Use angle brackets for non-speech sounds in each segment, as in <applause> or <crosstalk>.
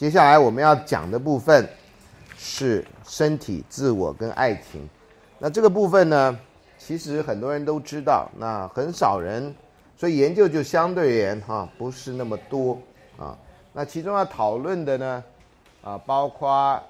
接下来我们要讲的部分是身体、自我跟爱情。那这个部分呢，其实很多人都知道，那很少人，所以研究就相对而言哈不是那么多啊。那其中要讨论的呢，啊，包括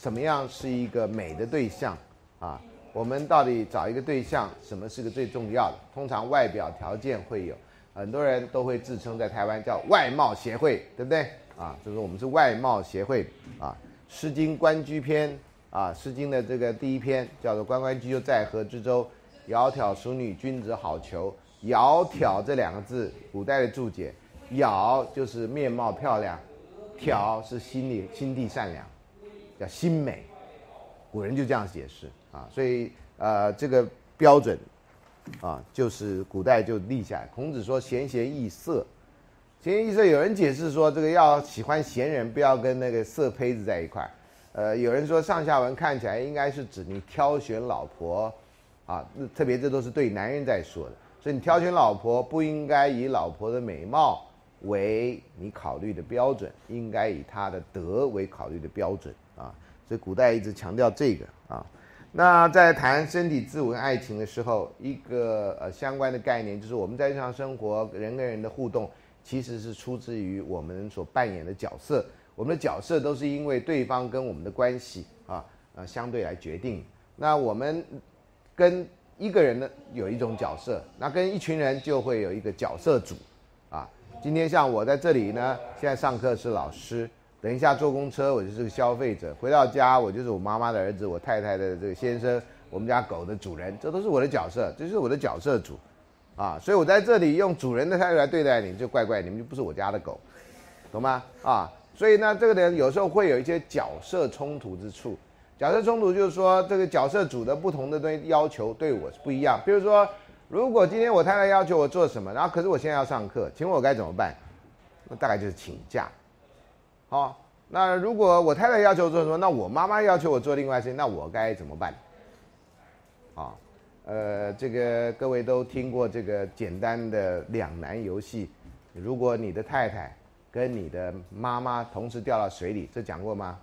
什么样是一个美的对象啊？我们到底找一个对象，什么是个最重要的？通常外表条件会有，很多人都会自称在台湾叫外貌协会，对不对？啊，就是我们是外貌协会啊，《诗经·关雎》篇。啊，《诗经》的这个第一篇叫做“关关雎鸠，在河之洲，窈窕淑女，君子好逑。”“窈窕”这两个字，古代的注解，“窈”就是面貌漂亮，“窕”是心里心地善良，叫心美。古人就这样解释啊，所以呃，这个标准啊，就是古代就立下来。孔子说：“贤贤易色。”贤贤易色，有人解释说，这个要喜欢贤人，不要跟那个色胚子在一块。呃，有人说上下文看起来应该是指你挑选老婆，啊，特别这都是对男人在说的，所以你挑选老婆不应该以老婆的美貌为你考虑的标准，应该以她的德为考虑的标准啊。所以古代一直强调这个啊。那在谈身体、自我爱情的时候，一个呃相关的概念就是我们在日常生活人跟人的互动，其实是出自于我们所扮演的角色。我们的角色都是因为对方跟我们的关系啊，呃，相对来决定。那我们跟一个人呢有一种角色，那跟一群人就会有一个角色组啊。今天像我在这里呢，现在上课是老师，等一下坐公车我就是个消费者，回到家我就是我妈妈的儿子，我太太的这个先生，我们家狗的主人，这都是我的角色，这是我的角色组啊。所以我在这里用主人的态度来对待你，就怪怪，你们就不是我家的狗，懂吗？啊。所以呢，这个人有时候会有一些角色冲突之处。角色冲突就是说，这个角色组的不同的东西要求对我是不一样。比如说，如果今天我太太要求我做什么，然后可是我现在要上课，请问我该怎么办？那大概就是请假。好，那如果我太太要求做什么，那我妈妈要求我做另外事情，那我该怎么办？啊，呃，这个各位都听过这个简单的两难游戏。如果你的太太，跟你的妈妈同时掉到水里，这讲过吗？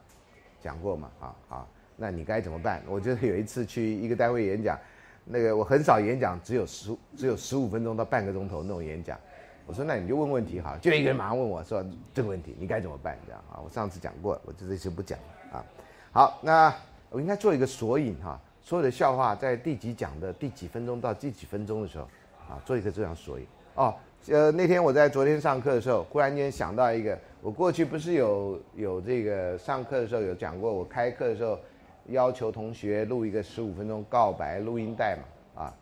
讲过吗？啊好，那你该怎么办？我觉得有一次去一个单位演讲，那个我很少演讲，只有十只有十五分钟到半个钟头那种演讲。我说那你就问问题哈，就一个人马上问我说这个问题你该怎么办？这样啊，我上次讲过，我这次不讲了啊。好，那我应该做一个索引哈，所有的笑话在第几讲的第几分钟到第几分钟的时候啊，做一个这样索引哦。呃，那天我在昨天上课的时候，忽然间想到一个，我过去不是有有这个上课的时候有讲过，我开课的时候要求同学录一个十五分钟告白录音带嘛，啊，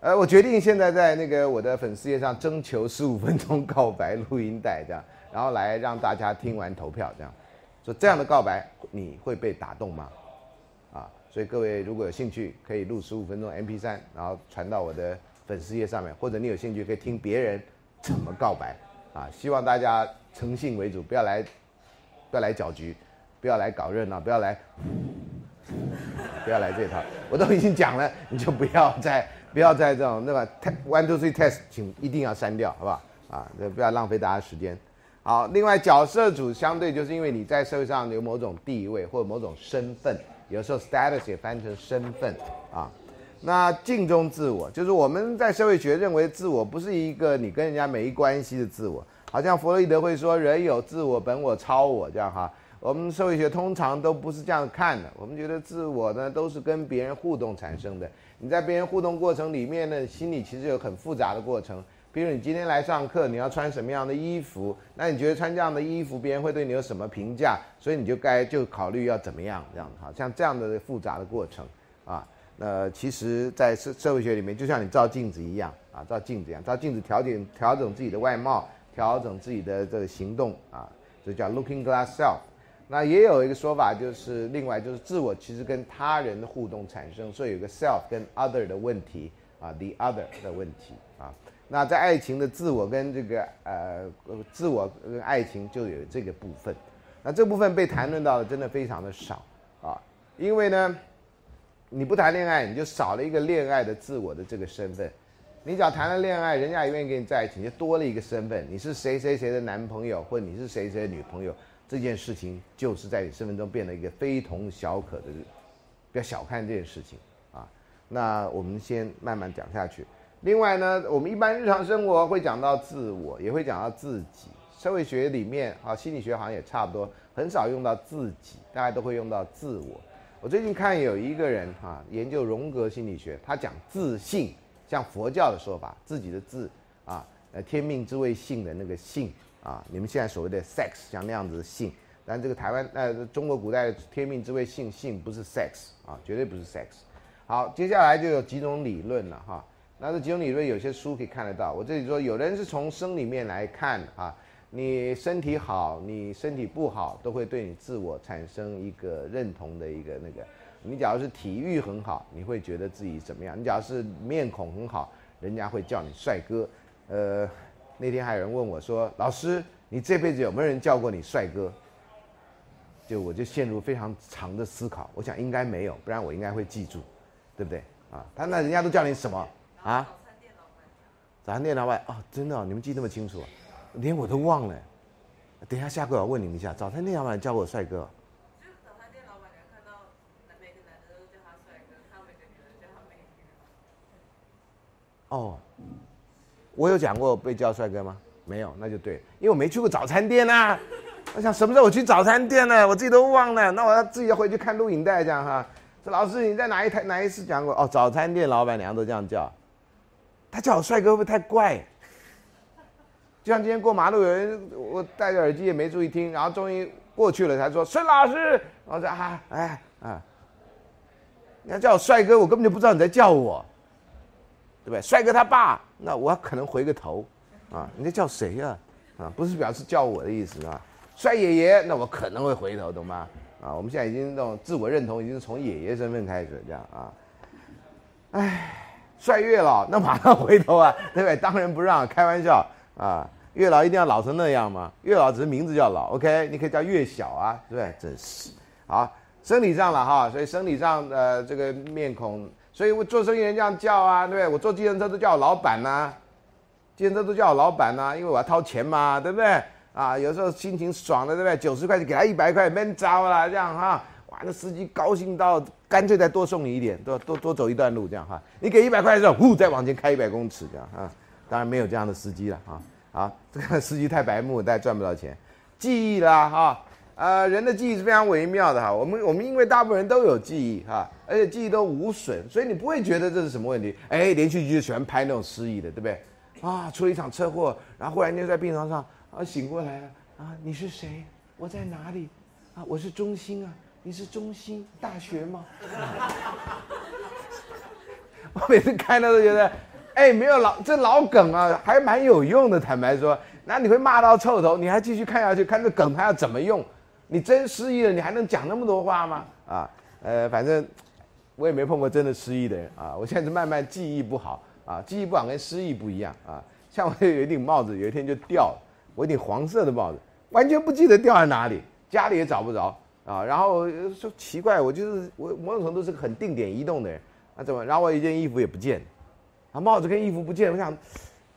呃，我决定现在在那个我的粉丝页上征求十五分钟告白录音带这样，然后来让大家听完投票这样，说这样的告白你会被打动吗？所以各位如果有兴趣，可以录十五分钟 MP 三，然后传到我的。粉丝页上面，或者你有兴趣可以听别人怎么告白，啊，希望大家诚信为主，不要来，不要来搅局，不要来搞热闹，不要来，不要来这套。我都已经讲了，你就不要再不要再这种那个 one two three test，请一定要删掉，好不好？啊，不要浪费大家时间。好，另外角色组相对就是因为你在社会上有某种地位或某种身份，有时候 status 也翻成身份啊。那镜中自我，就是我们在社会学认为自我不是一个你跟人家没关系的自我，好像弗洛伊德会说人有自我、本我、超我这样哈。我们社会学通常都不是这样看的，我们觉得自我呢都是跟别人互动产生的。你在别人互动过程里面呢，心里其实有很复杂的过程。比如你今天来上课，你要穿什么样的衣服？那你觉得穿这样的衣服，别人会对你有什么评价？所以你就该就考虑要怎么样这样哈，像这样的复杂的过程啊。那其实，在社社会学里面，就像你照镜子一样啊，照镜子一样，照镜子调整调整自己的外貌，调整自己的这个行动啊，这叫 looking glass self。那也有一个说法，就是另外就是自我其实跟他人的互动产生，所以有个 self 跟 other 的问题啊，the other 的问题。那在爱情的自我跟这个呃自我跟爱情就有这个部分，那这部分被谈论到的真的非常的少啊，因为呢。你不谈恋爱，你就少了一个恋爱的自我的这个身份。你只要谈了恋爱，人家也愿意跟你在一起，就多了一个身份。你是谁谁谁的男朋友，或你是谁谁的女朋友，这件事情就是在你身份中变得一个非同小可的，不要小看这件事情啊。那我们先慢慢讲下去。另外呢，我们一般日常生活会讲到自我，也会讲到自己。社会学里面啊，心理学好像也差不多，很少用到自己，大家都会用到自我。我最近看有一个人哈，研究荣格心理学，他讲自信，像佛教的说法，自己的自啊，呃，天命之谓性的那个性啊，你们现在所谓的 sex 像那样子的性，但这个台湾呃中国古代天命之谓性，性不是 sex 啊，绝对不是 sex。好，接下来就有几种理论了哈。那这几种理论有些书可以看得到。我这里说，有人是从生里面来看啊，你身体好，你身体不好，都会对你自我产生一个认同的一个那个。你假如是体育很好，你会觉得自己怎么样？你假如是面孔很好，人家会叫你帅哥。呃，那天还有人问我说：“老师，你这辈子有没有人叫过你帅哥？”就我就陷入非常长的思考。我想应该没有，不然我应该会记住，对不对？啊，他那人家都叫你什么？啊，早餐店老板哦，真的，你们记那么清楚，连我都忘了。等一下下课我问你们一下，早餐店老板叫我帅哥。就早餐店老板，娘看到每个男的都叫他帅哥，他每个女的叫他美女。哦，我有讲过被叫帅哥吗？没有，那就对，因为我没去过早餐店呐。我想什么时候我去早餐店呢？我自己都忘了，那我要自己要回去看录影带这样哈。说老师你在哪一台哪一次讲过？哦，早餐店老板娘都这样叫。他叫我帅哥会不会太怪？就像今天过马路，有人我戴着耳机也没注意听，然后终于过去了，才说孙老师。我说啊，哎啊，你要叫我帅哥，我根本就不知道你在叫我，对不对？帅哥他爸，那我可能回个头啊，你在叫谁呀？啊，不是表示叫我的意思啊。帅爷爷，那我可能会回头，懂吗？啊，我们现在已经这种自我认同，已经是从爷爷身份开始这样啊。哎。帅月老，那马上回头啊，<laughs> 对不对？当仁不让，开玩笑啊！月老一定要老成那样吗？月老只是名字叫老，OK？你可以叫月小啊，对不对？真是好，生理上了哈，所以生理上的这个面孔，所以我做生意人这样叫啊，对不对？我坐计程车都叫我老板呐，计程车都叫我老板呐，因为我要掏钱嘛，对不对？啊，有时候心情爽了，对不对？九十块就给他一百块，闷糟了这样哈。哇，那司机高兴到干脆再多送你一点，多多多走一段路这样哈。你给一百块的时候，呼，再往前开一百公尺这样啊。当然没有这样的司机了哈。啊，<laughs> 这个司机太白目，大家赚不到钱。记忆啦哈，呃，人的记忆是非常微妙的哈。我们我们因为大部分人都有记忆哈，而且记忆都无损，所以你不会觉得这是什么问题。哎，连续剧就喜欢拍那种失忆的，对不对？啊，出了一场车祸，然后忽然间在病床上啊醒过来了啊，你是谁？我在哪里？啊，我是中心啊。你是中心大学吗？<laughs> 我每次看到都觉得，哎，没有老这老梗啊，还蛮有用的。坦白说，那你会骂到臭头，你还继续看下去，看这梗还要怎么用？你真失忆了，你还能讲那么多话吗？啊，呃，反正我也没碰过真的失忆的人啊。我现在是慢慢记忆不好啊，记忆不好跟失忆不一样啊。像我有一顶帽子，有一天就掉了，我一顶黄色的帽子，完全不记得掉在哪里，家里也找不着。啊，然后说奇怪，我就是我某种程度是个很定点移动的人，那怎么？然后我一件衣服也不见，啊，帽子跟衣服不见，我想，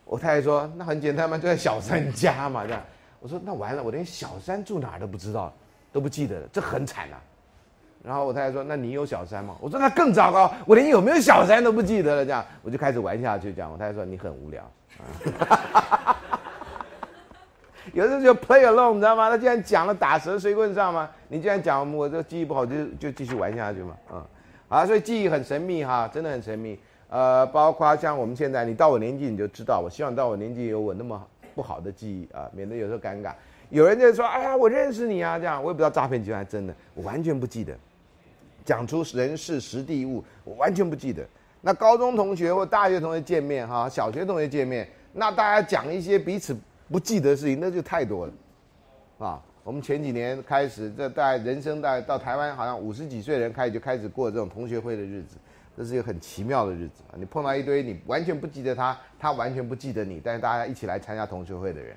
我太太说那很简单嘛，就在小三家嘛，这样。我说那完了，我连小三住哪儿都不知道，都不记得了，这很惨呐。然后我太太说那你有小三吗？我说那更糟糕，我连有没有小三都不记得了，这样我就开始玩下去，这样。我太太说你很无聊。啊 <laughs> 有的时候就 play along，你知道吗？他既然讲了打蛇随棍上嘛，你既然讲我这记忆不好，就就继续玩下去嘛，嗯，啊，所以记忆很神秘哈，真的很神秘。呃，包括像我们现在，你到我年纪你就知道，我希望到我年纪有我那么不好的记忆啊，免得有时候尴尬。有人就说，哎呀，我认识你啊，这样我也不知道诈骗集团真的，我完全不记得，讲出人事实地物，我完全不记得。那高中同学或大学同学见面哈，小学同学见面，那大家讲一些彼此。不记得事情那就太多了，啊！我们前几年开始，这大概人生大概到台湾，好像五十几岁人开始就开始过这种同学会的日子，这是一个很奇妙的日子啊！你碰到一堆你完全不记得他，他完全不记得你，但是大家一起来参加同学会的人，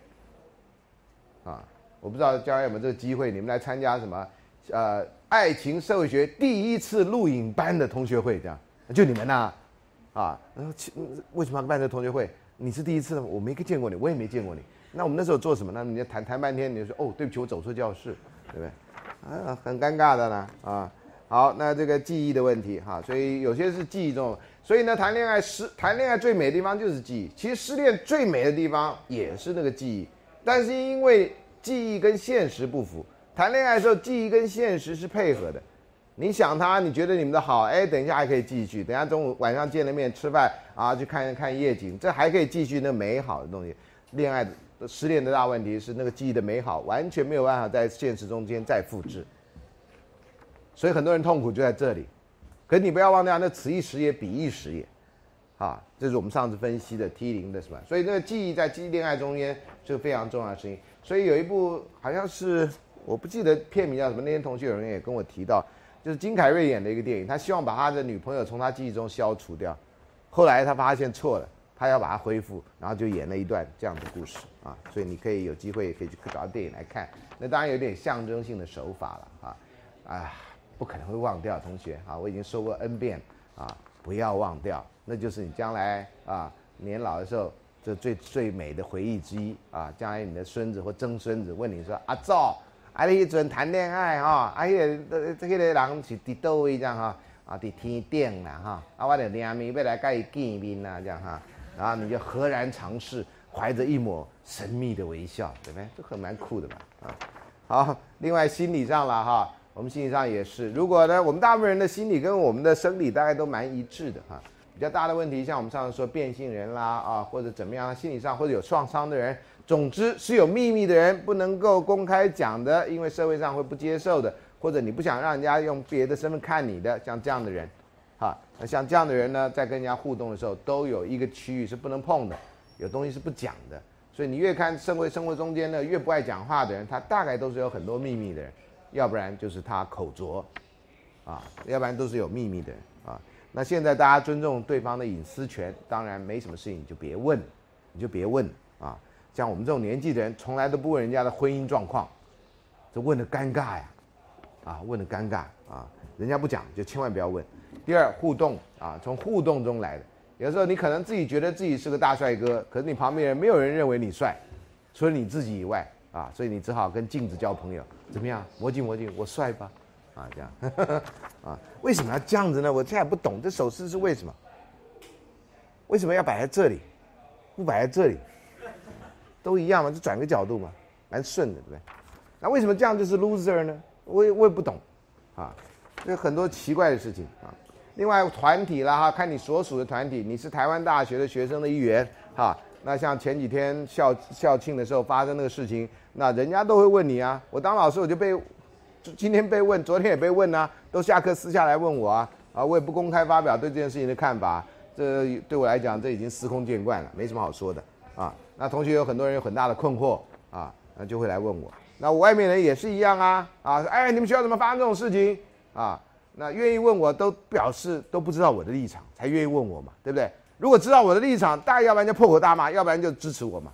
啊！我不知道将来有没有这个机会，你们来参加什么？呃，爱情社会学第一次录影班的同学会，这样就你们呐，啊！然后为什么要办这同学会？你是第一次？我没见过你，我也没见过你。那我们那时候做什么？呢你谈谈半天，你就说哦，对不起，我走错教室，对不对？啊，很尴尬的呢啊。好，那这个记忆的问题哈，所以有些是记忆中，所以呢，谈恋爱失谈恋爱最美的地方就是记忆。其实失恋最美的地方也是那个记忆，但是因为记忆跟现实不符，谈恋爱的时候记忆跟现实是配合的。你想他，你觉得你们的好，哎，等一下还可以继续，等下中午晚上见了面吃饭啊，去看一看夜景，这还可以继续那美好的东西。恋爱的失恋的大问题是那个记忆的美好完全没有办法在现实中间再复制。所以很多人痛苦就在这里，可你不要忘掉，那此一时也彼一时也，啊，这是我们上次分析的 T 零的什么？所以那个记忆在记忆恋爱中间是个非常重要的事情。所以有一部好像是我不记得片名叫什么，那天同学有人也跟我提到，就是金凯瑞演的一个电影，他希望把他的女朋友从他记忆中消除掉，后来他发现错了，他要把它恢复，然后就演了一段这样的故事啊。所以你可以有机会可以去找电影来看，那当然有点象征性的手法了啊，啊。不可能会忘掉，同学啊，我已经说过 N 遍啊，不要忘掉，那就是你将来啊年老的时候这最最美的回忆之一啊。将来你的孙子或曾孙子问你说：“阿赵，阿你准谈恋爱哈，啊迄个这个人是伫倒位这样哈，啊伫天顶啦哈，啊我的两面要来跟伊见面啦这样哈，然后你就赫然尝试，怀着一抹神秘的微笑，对不对？这很蛮酷的嘛啊。好，另外心理上了哈。我们心理上也是，如果呢，我们大部分人的心理跟我们的生理大概都蛮一致的哈。比较大的问题，像我们上次说变性人啦啊，或者怎么样，心理上或者有创伤的人，总之是有秘密的人，不能够公开讲的，因为社会上会不接受的，或者你不想让人家用别的身份看你的，像这样的人，那像这样的人呢，在跟人家互动的时候，都有一个区域是不能碰的，有东西是不讲的。所以你越看社会生活中间呢，越不爱讲话的人，他大概都是有很多秘密的人。要不然就是他口拙，啊，要不然都是有秘密的人啊。那现在大家尊重对方的隐私权，当然没什么事情你就别问，你就别问啊。像我们这种年纪的人，从来都不问人家的婚姻状况，这问的尴尬呀，啊，问的尴尬啊，人家不讲就千万不要问。第二，互动啊，从互动中来的。有时候你可能自己觉得自己是个大帅哥，可是你旁边人没有人认为你帅，除了你自己以外。啊，所以你只好跟镜子交朋友，怎么样？魔镜魔镜，我帅吧？啊，这样，<laughs> 啊，为什么要这样子呢？我现在不懂，这手势是为什么？为什么要摆在这里？不摆在这里，都一样嘛，就转个角度嘛，蛮顺的，对不对？那为什么这样就是 loser 呢？我也我也不懂，啊，有很多奇怪的事情啊。另外团体了哈，看你所属的团体，你是台湾大学的学生的一员，哈。那像前几天校校庆的时候发生那个事情，那人家都会问你啊。我当老师我就被，今天被问，昨天也被问啊，都下课私下来问我啊。啊，我也不公开发表对这件事情的看法，这对我来讲这已经司空见惯了，没什么好说的啊。那同学有很多人有很大的困惑啊，那就会来问我。那我外面人也是一样啊啊，哎，你们学校怎么发生这种事情啊？那愿意问我都表示都不知道我的立场，才愿意问我嘛，对不对？如果知道我的立场，大家要不然就破口大骂，要不然就支持我嘛。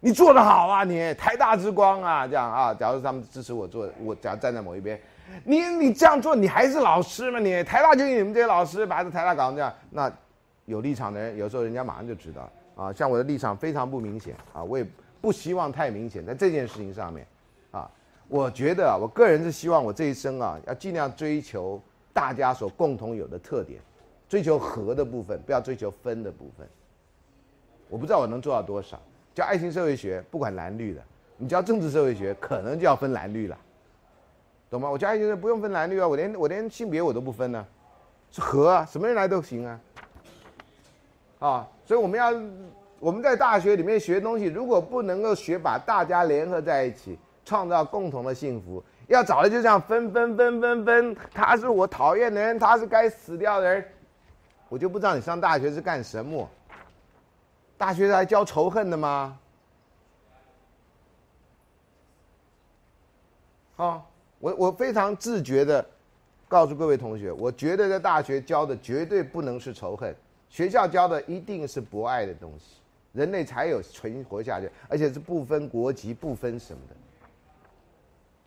你做得好啊，你台大之光啊，这样啊。假如他们支持我做，我假如站在某一边，你你这样做，你还是老师吗？你台大就你们这些老师把这台大搞成这样，那有立场的人，有时候人家马上就知道啊。像我的立场非常不明显啊，我也不希望太明显在这件事情上面。我觉得啊，我个人是希望我这一生啊，要尽量追求大家所共同有的特点。追求和的部分，不要追求分的部分。我不知道我能做到多少。教爱情社会学，不管蓝绿的；你教政治社会学，可能就要分蓝绿了，懂吗？我教爱情社不用分蓝绿啊，我连我连性别我都不分呢，是和啊，什么人来都行啊。啊，所以我们要我们在大学里面学东西，如果不能够学把大家联合在一起，创造共同的幸福，要找的就这样分分分分分，他是我讨厌的人，他是该死掉的人。我就不知道你上大学是干什么？大学是来教仇恨的吗？啊，我我非常自觉的告诉各位同学，我觉得在大学教的绝对不能是仇恨，学校教的一定是博爱的东西，人类才有存活下去，而且是不分国籍、不分什么的。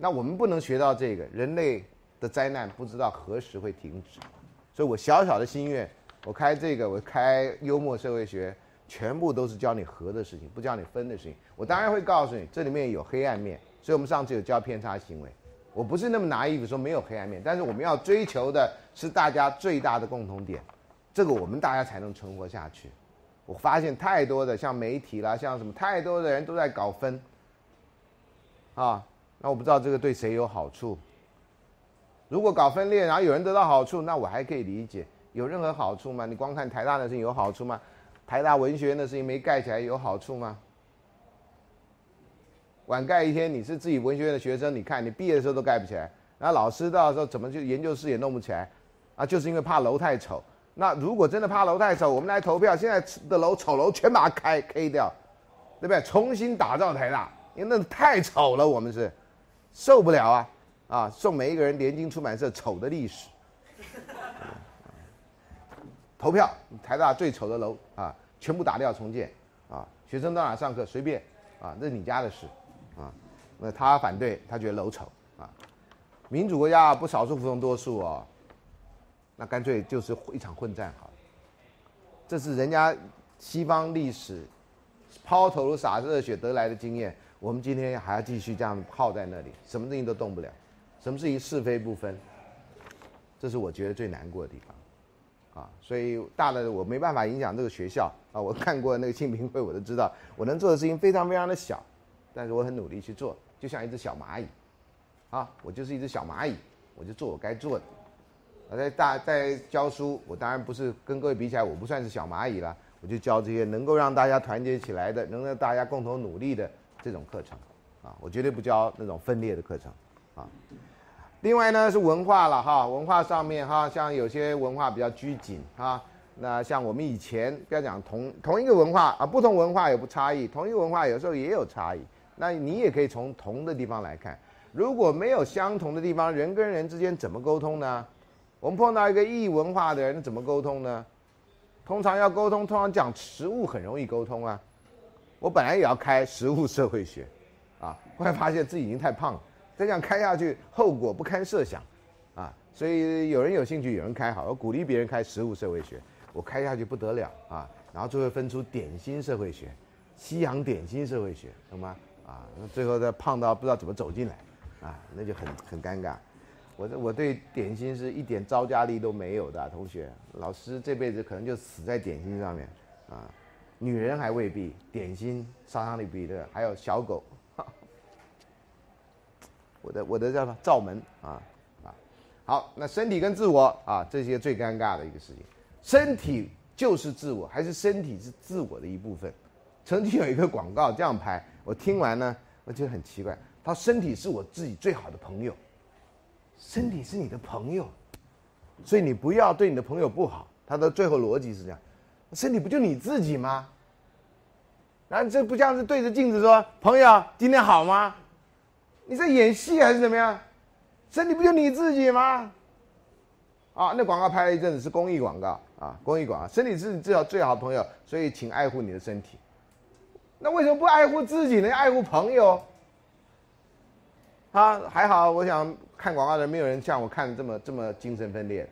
那我们不能学到这个，人类的灾难不知道何时会停止，所以我小小的心愿。我开这个，我开幽默社会学，全部都是教你合的事情，不教你分的事情。我当然会告诉你，这里面有黑暗面，所以我们上次有教偏差行为。我不是那么拿衣服说没有黑暗面，但是我们要追求的是大家最大的共同点，这个我们大家才能存活下去。我发现太多的像媒体啦，像什么太多的人都在搞分，啊，那我不知道这个对谁有好处。如果搞分裂，然后有人得到好处，那我还可以理解。有任何好处吗？你光看台大的事情有好处吗？台大文学院的事情没盖起来有好处吗？晚盖一天，你是自己文学院的学生，你看你毕业的时候都盖不起来，然后老师到时候怎么就研究室也弄不起来，啊，就是因为怕楼太丑。那如果真的怕楼太丑，我们来投票，现在的楼丑楼全把它开 K 掉，对不对？重新打造台大，因为那太丑了，我们是受不了啊！啊，送每一个人联经出版社丑的历史。投票，台大最丑的楼啊，全部打掉重建，啊，学生到哪上课随便，啊，那是你家的事，啊，那他反对，他觉得楼丑，啊，民主国家不少数服从多数哦，那干脆就是一场混战好了，这是人家西方历史抛头颅洒热血得来的经验，我们今天还要继续这样耗在那里，什么事情都动不了，什么事情是非不分，这是我觉得最难过的地方。啊，所以大的我没办法影响这个学校啊。我看过那个庆评会，我都知道我能做的事情非常非常的小，但是我很努力去做，就像一只小蚂蚁，啊，我就是一只小蚂蚁，我就做我该做的。我在大在教书，我当然不是跟各位比起来，我不算是小蚂蚁了，我就教这些能够让大家团结起来的，能让大家共同努力的这种课程，啊，我绝对不教那种分裂的课程，啊。另外呢是文化了哈，文化上面哈，像有些文化比较拘谨哈，那像我们以前不要讲同同一个文化啊，不同文化有不差异，同一个文化有时候也有差异。那你也可以从同的地方来看，如果没有相同的地方，人跟人之间怎么沟通呢？我们碰到一个异文化的人怎么沟通呢？通常要沟通，通常讲食物很容易沟通啊。我本来也要开食物社会学，啊，后来发现自己已经太胖了。再这样开下去，后果不堪设想，啊！所以有人有兴趣，有人开好，我鼓励别人开食物社会学，我开下去不得了啊！然后最后分出点心社会学，西洋点心社会学，懂吗？啊，最后再胖到不知道怎么走进来，啊，那就很很尴尬。我我对点心是一点招架力都没有的同学，老师这辈子可能就死在点心上面，啊，女人还未必，点心杀伤力比的还有小狗。<laughs> 我的我的叫什么罩门啊啊，好，那身体跟自我啊，这些最尴尬的一个事情，身体就是自我，还是身体是自我的一部分？曾经有一个广告这样拍，我听完呢，我觉得很奇怪，他身体是我自己最好的朋友，身体是你的朋友，所以你不要对你的朋友不好。他的最后逻辑是这样，身体不就你自己吗？然后这不像是对着镜子说，朋友今天好吗？你在演戏还是怎么样？身体不就你自己吗？啊，那广告拍了一阵子是公益广告啊，公益广告，身体是你最好最好的朋友，所以请爱护你的身体。那为什么不爱护自己呢？爱护朋友？啊，还好，我想看广告的人没有人像我看的这么这么精神分裂，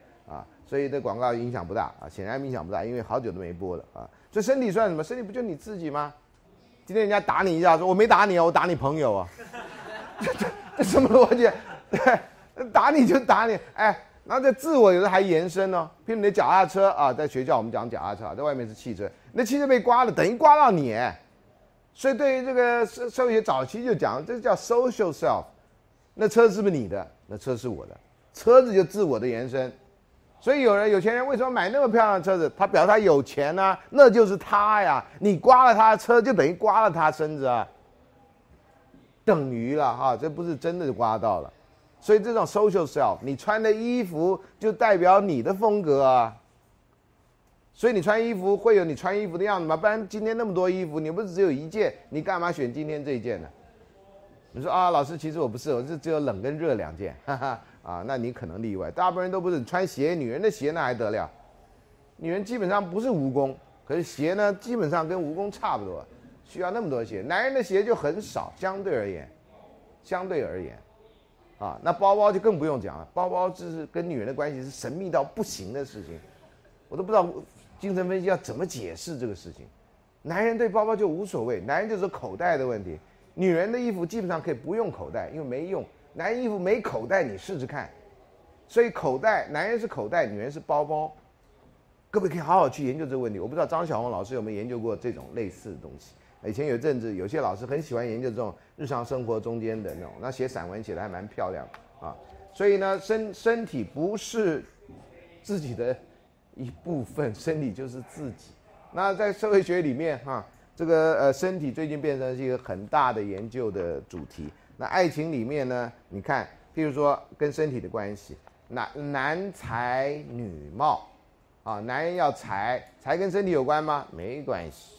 所以这广告影响不大啊，显然影响不大，因为好久都没播了啊。所以身体算什么？身体不就你自己吗？今天人家打你一下，说我没打你哦，我打你朋友啊。<laughs> 这这这什么逻辑？对，<laughs> 打你就打你，哎，然后这自我有的还延伸呢。譬如你的脚踏车啊，在学校我们讲脚踏车，在外面是汽车，那汽车被刮了，等于刮到你。所以对于这个社社会学早期就讲，这叫 social self。那车是不是你的？那车是我的，车子就自我的延伸。所以有人有钱人为什么买那么漂亮的车子？他表示他有钱呢，那就是他呀。你刮了他的车，就等于刮了他身子啊。等于了哈，这不是真的刮到了，所以这种 social self，你穿的衣服就代表你的风格啊。所以你穿衣服会有你穿衣服的样子吗？不然今天那么多衣服，你不是只有一件，你干嘛选今天这一件呢？你说啊，老师，其实我不是，我是只有冷跟热两件，哈哈啊，那你可能例外，大部分人都不是。穿鞋，女人的鞋那还得了，女人基本上不是蜈蚣，可是鞋呢，基本上跟蜈蚣差不多。需要那么多鞋，男人的鞋就很少，相对而言，相对而言，啊，那包包就更不用讲了，包包就是跟女人的关系是神秘到不行的事情，我都不知道精神分析要怎么解释这个事情，男人对包包就无所谓，男人就是口袋的问题。女人的衣服基本上可以不用口袋，因为没用。男衣服没口袋，你试试看。所以口袋，男人是口袋，女人是包包。各位可以好好去研究这个问题。我不知道张小红老师有没有研究过这种类似的东西。以前有阵子，有些老师很喜欢研究这种日常生活中间的那种，那写散文写的还蛮漂亮啊。所以呢，身身体不是自己的一部分，身体就是自己。那在社会学里面哈。这个呃，身体最近变成是一个很大的研究的主题。那爱情里面呢，你看，譬如说跟身体的关系，男男才女貌，啊，男人要才，才跟身体有关吗？没关系。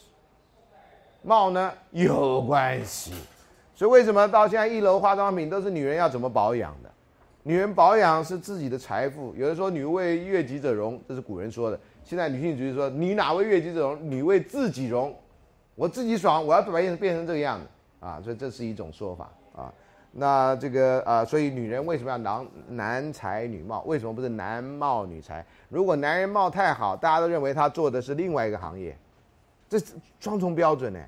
貌呢，有关系。所以为什么到现在一楼化妆品都是女人要怎么保养的？女人保养是自己的财富。有人说女为悦己者容，这是古人说的。现在女性主义说，你哪为悦己者容？女为自己容。我自己爽，我要表现变成这个样子啊，所以这是一种说法啊。那这个啊，所以女人为什么要男男才女貌？为什么不是男貌女才？如果男人貌太好，大家都认为他做的是另外一个行业，这是双重标准呢。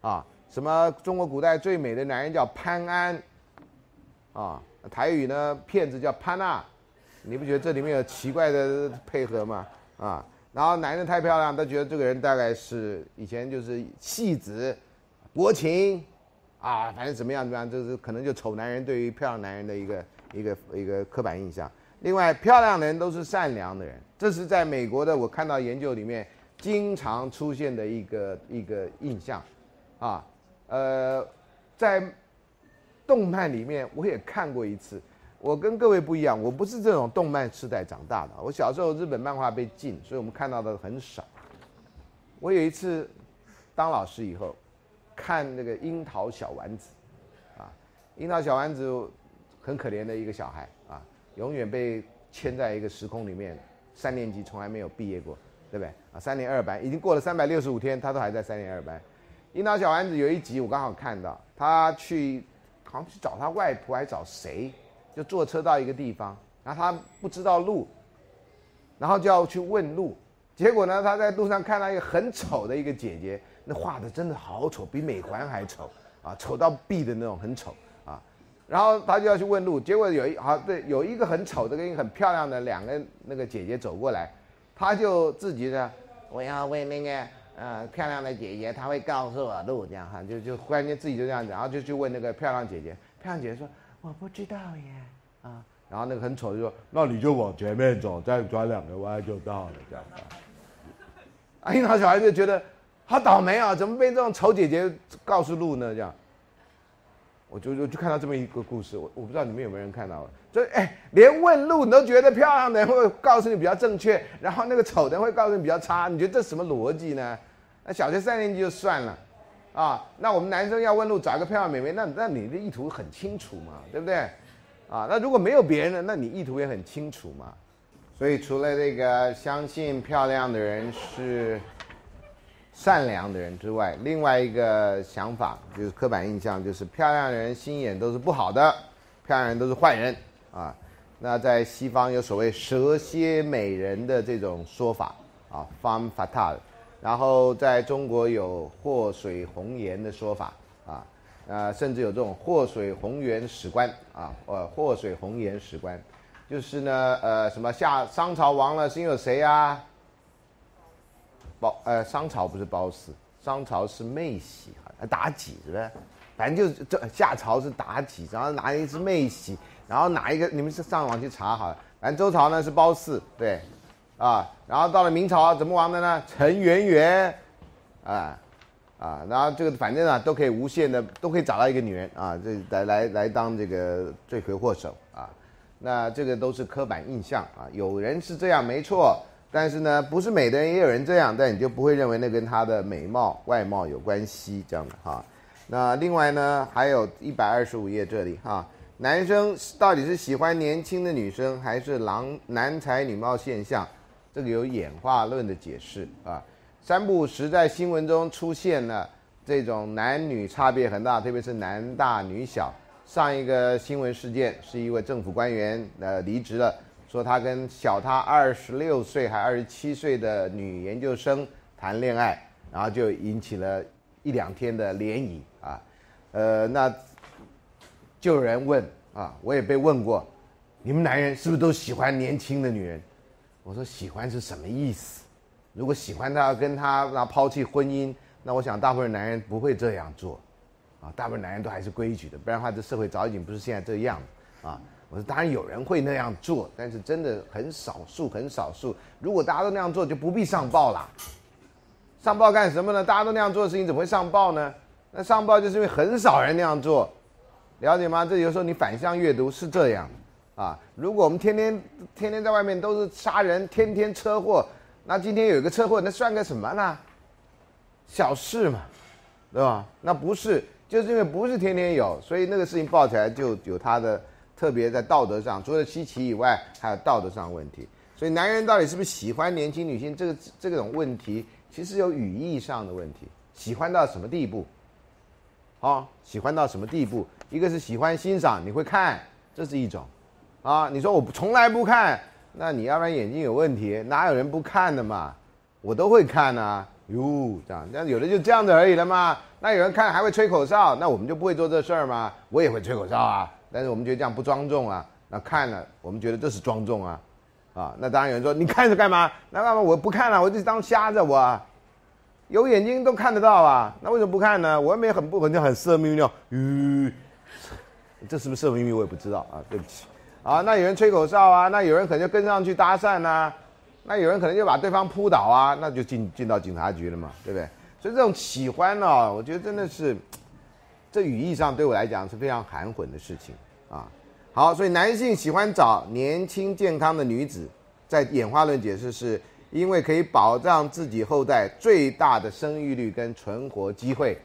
啊，什么中国古代最美的男人叫潘安，啊，台语呢骗子叫潘娜，你不觉得这里面有奇怪的配合吗？啊？然后男人太漂亮，他觉得这个人大概是以前就是戏子、薄情，啊，反正怎么样怎么样，就是可能就丑男人对于漂亮男人的一个一个一个刻板印象。另外，漂亮的人都是善良的人，这是在美国的我看到研究里面经常出现的一个一个印象，啊，呃，在动漫里面我也看过一次。我跟各位不一样，我不是这种动漫时代长大的。我小时候日本漫画被禁，所以我们看到的很少。我有一次当老师以后，看那个樱桃小丸子，啊，樱桃小丸子很可怜的一个小孩啊，永远被牵在一个时空里面，三年级从来没有毕业过，对不对？啊，三年二班已经过了三百六十五天，他都还在三年二班。樱桃小丸子有一集我刚好看到，他去好像去找他外婆，还找谁？就坐车到一个地方，然后他不知道路，然后就要去问路。结果呢，他在路上看到一个很丑的一个姐姐，那画的真的好丑，比美环还丑啊，丑到毙的那种，很丑啊。然后他就要去问路，结果有一好对，有一个很丑的跟一个很漂亮的两个那个姐姐走过来，他就自己呢，我要问那个呃漂亮的姐姐，她会告诉我路，这样哈，就就忽然间自己就这样子，然后就去问那个漂亮姐姐，漂亮姐姐说。我不知道耶，啊，然后那个很丑就说，那你就往前面走，再转两个弯就到了，这样。啊，<laughs> 樱桃小孩就觉得好倒霉啊，怎么被这种丑姐姐告诉路呢？这样，我就就就看到这么一个故事，我我不知道你们有没有人看到，所以哎，连问路你都觉得漂亮的人会告诉你比较正确，然后那个丑的人会告诉你比较差，你觉得这什么逻辑呢？那小学三年级就算了。啊，那我们男生要问路，找一个漂亮美眉，那那你的意图很清楚嘛，对不对？啊，那如果没有别人的，那你意图也很清楚嘛。所以除了这个相信漂亮的人是善良的人之外，另外一个想法就是刻板印象，就是漂亮的人心眼都是不好的，漂亮人都是坏人啊。那在西方有所谓蛇蝎美人的这种说法啊 f a m fatal”。然后在中国有祸水红颜的说法啊，呃，甚至有这种祸水红颜史官啊，呃，祸水红颜史官，就是呢，呃，什么夏商朝亡了是因为谁啊？包呃，商朝不是褒姒，商朝是妹喜，妲己是不是？反正就是这夏朝是妲己，然后哪一是妹喜，然后哪一个你们是上网去查好了，反正周朝呢是褒姒，对。啊，然后到了明朝怎么亡的呢？陈圆圆，啊，啊，然后这个反正啊都可以无限的都可以找到一个女人啊，这来来来当这个罪魁祸首啊，那这个都是刻板印象啊，有人是这样没错，但是呢不是美的人也有人这样，但你就不会认为那跟他的美貌外貌有关系这样的哈。那另外呢还有一百二十五页这里哈，男生到底是喜欢年轻的女生还是郎男才女貌现象？这个有演化论的解释啊，三不五时在新闻中出现了这种男女差别很大，特别是男大女小。上一个新闻事件是一位政府官员呃离职了，说他跟小他二十六岁还二十七岁的女研究生谈恋爱，然后就引起了一两天的涟漪啊，呃，那就有人问啊，我也被问过，你们男人是不是都喜欢年轻的女人？我说喜欢是什么意思？如果喜欢她，跟她那抛弃婚姻，那我想大部分男人不会这样做，啊，大部分男人都还是规矩的，不然的话这社会早已经不是现在这样啊。我说当然有人会那样做，但是真的很少数，很少数。如果大家都那样做，就不必上报了。上报干什么呢？大家都那样做事情，怎么会上报呢？那上报就是因为很少人那样做，了解吗？这有时候你反向阅读是这样啊。如果我们天天天天在外面都是杀人，天天车祸，那今天有一个车祸，那算个什么呢？小事嘛，对吧？那不是，就是因为不是天天有，所以那个事情报起来就有它的。特别在道德上，除了稀奇以外，还有道德上问题。所以，男人到底是不是喜欢年轻女性？这个这种问题，其实有语义上的问题。喜欢到什么地步？啊，喜欢到什么地步？一个是喜欢欣赏，你会看，这是一种。啊，你说我从来不看，那你要不然眼睛有问题？哪有人不看的嘛？我都会看啊。哟，这样，那有的就这样子而已了嘛。那有人看还会吹口哨，那我们就不会做这事儿吗？我也会吹口哨啊。但是我们觉得这样不庄重啊，那看了我们觉得这是庄重啊，啊，那当然有人说你看着干嘛？那干嘛我不看了？我就当瞎子我，啊有眼睛都看得到啊，那为什么不看呢？我又没很不，好像很色眯眯哦，吁，这是不是色眯眯我也不知道啊，对不起，啊，那有人吹口哨啊，那有人可能就跟上去搭讪呐，那有人可能就把对方扑倒啊，那就进进到警察局了嘛，对不对？所以这种喜欢呢，我觉得真的是。这语义上对我来讲是非常含混的事情啊。好，所以男性喜欢找年轻健康的女子，在演化论解释是因为可以保障自己后代最大的生育率跟存活机会。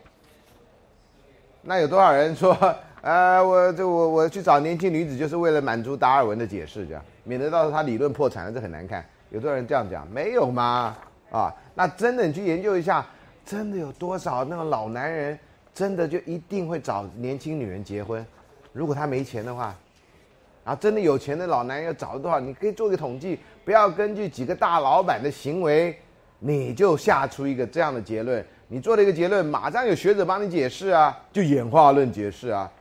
那有多少人说，呃，我这我我去找年轻女子就是为了满足达尔文的解释，这样免得到时候他理论破产了，这很难看。有多少人这样讲？没有吗？啊，那真的你去研究一下，真的有多少那个老男人？真的就一定会找年轻女人结婚？如果他没钱的话，然后真的有钱的老男人要找多少？你可以做个统计，不要根据几个大老板的行为，你就下出一个这样的结论。你做了一个结论，马上有学者帮你解释啊，就演化论解释啊，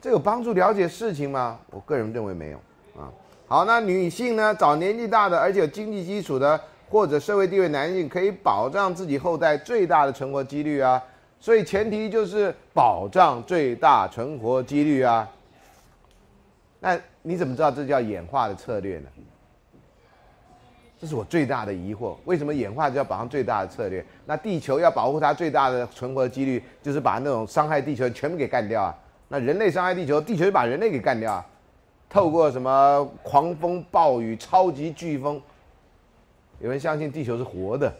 这有帮助了解事情吗？我个人认为没有啊。好，那女性呢，找年纪大的而且有经济基础的或者社会地位男性，可以保障自己后代最大的存活几率啊。所以前提就是保障最大存活几率啊。那你怎么知道这叫演化的策略呢？这是我最大的疑惑。为什么演化就要保障最大的策略？那地球要保护它最大的存活几率，就是把那种伤害地球全部给干掉啊。那人类伤害地球，地球就把人类给干掉啊。透过什么狂风暴雨、超级飓风？有人相信地球是活的。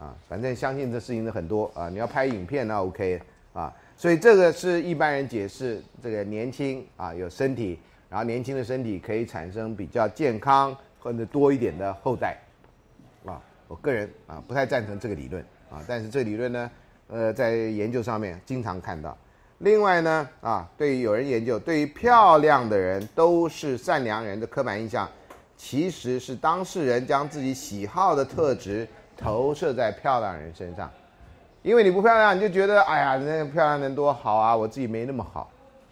啊，反正相信这事情的很多啊。你要拍影片那 OK 啊，所以这个是一般人解释这个年轻啊有身体，然后年轻的身体可以产生比较健康或者多一点的后代啊。我个人啊不太赞成这个理论啊，但是这理论呢，呃，在研究上面经常看到。另外呢啊，对于有人研究，对于漂亮的人都是善良人的刻板印象，其实是当事人将自己喜好的特质。投射在漂亮人身上，因为你不漂亮，你就觉得哎呀，那漂亮人多好啊，我自己没那么好，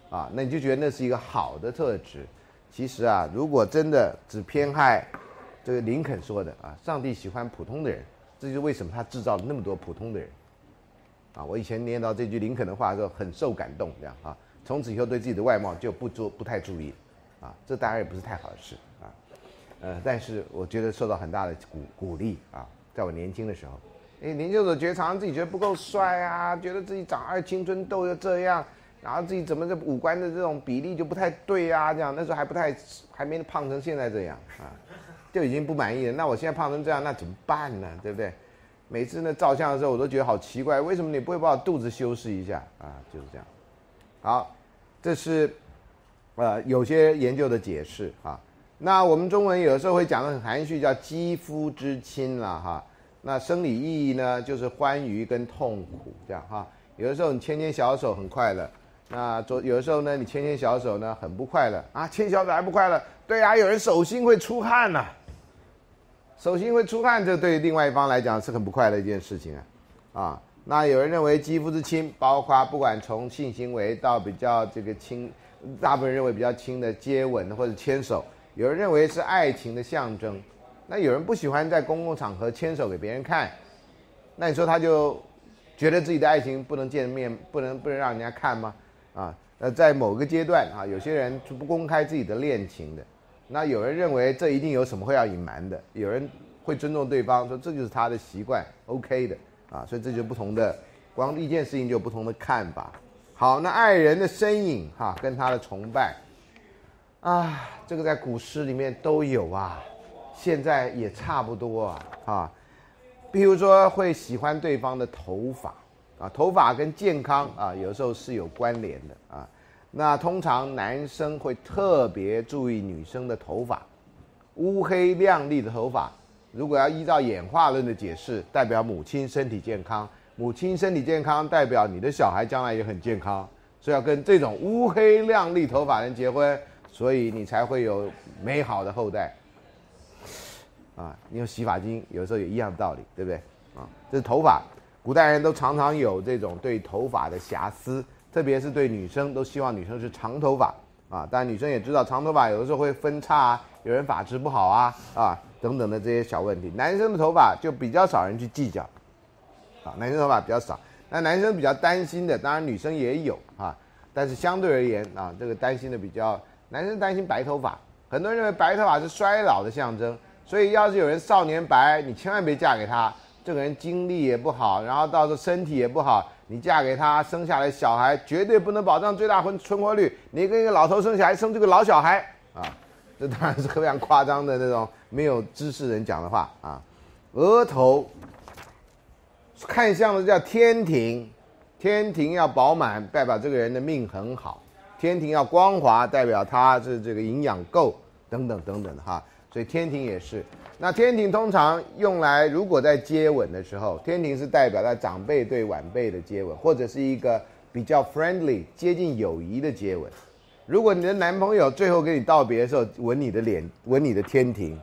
啊，那你就觉得那是一个好的特质。其实啊，如果真的只偏爱这个林肯说的啊，上帝喜欢普通的人，这就是为什么他制造了那么多普通的人。啊，我以前念到这句林肯的话的时候，很受感动，这样啊，从此以后对自己的外貌就不注不太注意，啊，这当然也不是太好的事啊，呃，但是我觉得受到很大的鼓鼓励啊。在我年轻的时候，哎，年轻的时候觉得常常自己觉得不够帅啊，觉得自己长爱青春痘又这样，然后自己怎么这五官的这种比例就不太对啊，这样那时候还不太还没胖成现在这样啊，就已经不满意了。那我现在胖成这样，那怎么办呢？对不对？每次呢照相的时候，我都觉得好奇怪，为什么你不会把我肚子修饰一下啊？就是这样。好，这是呃有些研究的解释啊。那我们中文有的时候会讲的很含蓄，叫肌肤之亲了哈。那生理意义呢，就是欢愉跟痛苦这样哈。有的时候你牵牵小手很快乐，那做有的时候呢，你牵牵小手呢很不快乐啊。牵小手还不快乐？对啊，有人手心会出汗呐，手心会出汗，这对另外一方来讲是很不快的一件事情啊，啊，那有人认为肌肤之亲，包括不管从性行为到比较这个亲，大部分人认为比较亲的接吻或者牵手，有人认为是爱情的象征，那有人不喜欢在公共场合牵手给别人看，那你说他就觉得自己的爱情不能见面，不能不能让人家看吗？啊，那在某个阶段啊，有些人是不公开自己的恋情的。那有人认为这一定有什么会要隐瞒的，有人会尊重对方，说这就是他的习惯，OK 的啊，所以这就不同的，光一件事情就有不同的看法。好，那爱人的身影哈，跟他的崇拜啊，这个在古诗里面都有啊，现在也差不多啊啊，比如说会喜欢对方的头发啊，头发跟健康啊，有时候是有关联的啊。那通常男生会特别注意女生的头发，乌黑亮丽的头发，如果要依照演化论的解释，代表母亲身体健康，母亲身体健康代表你的小孩将来也很健康，所以要跟这种乌黑亮丽头发人结婚，所以你才会有美好的后代。啊，你用洗发精有时候也一样的道理，对不对？啊，这是头发，古代人都常常有这种对头发的瑕疵。特别是对女生，都希望女生是长头发啊。但女生也知道，长头发有的时候会分叉啊，有人发质不好啊啊等等的这些小问题。男生的头发就比较少人去计较，啊，男生头发比较少。那男生比较担心的，当然女生也有啊，但是相对而言啊，这个担心的比较，男生担心白头发，很多人认为白头发是衰老的象征，所以要是有人少年白，你千万别嫁给他。这个人精力也不好，然后到时候身体也不好。你嫁给他生下来小孩绝对不能保障最大存存活率。你跟一个老头生小孩生这个老小孩啊，这当然是非常夸张的那种没有知识人讲的话啊。额头看相的叫天庭，天庭要饱满，代表这个人的命很好；天庭要光滑，代表他是这个营养够等等等等的哈。所以天庭也是。那天庭通常用来，如果在接吻的时候，天庭是代表在长辈对晚辈的接吻，或者是一个比较 friendly、接近友谊的接吻。如果你的男朋友最后跟你道别的时候，吻你的脸，吻你的天庭，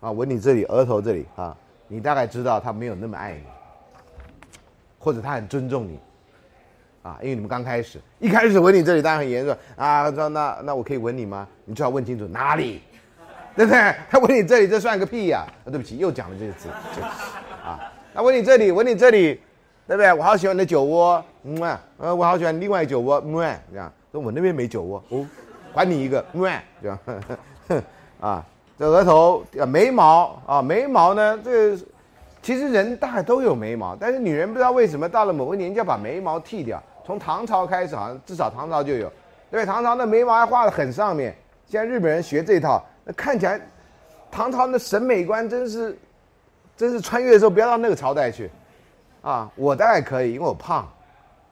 啊，吻你这里额头这里啊，你大概知道他没有那么爱你，或者他很尊重你，啊，因为你们刚开始，一开始吻你这里当然很严重啊，说那那我可以吻你吗？你最好问清楚哪里。对不对？他吻你这里，这算个屁呀！啊，对不起，又讲了这个字，啊，那吻你这里，吻你这里，对不对？我好喜欢你的酒窝，嗯啊，呃，我好喜欢另外酒窝，嗯啊，这样，说我那边没酒窝，哦，还你一个，嗯啊，这样，<laughs> 啊，这额头啊，眉毛啊，眉毛呢，这其实人大概都有眉毛，但是女人不知道为什么到了某个年纪要把眉毛剃掉。从唐朝开始，好像至少唐朝就有，对，唐朝的眉毛还画的很上面，现在日本人学这套。那看起来，唐朝的审美观真是，真是穿越的时候不要到那个朝代去，啊，我大概可以，因为我胖，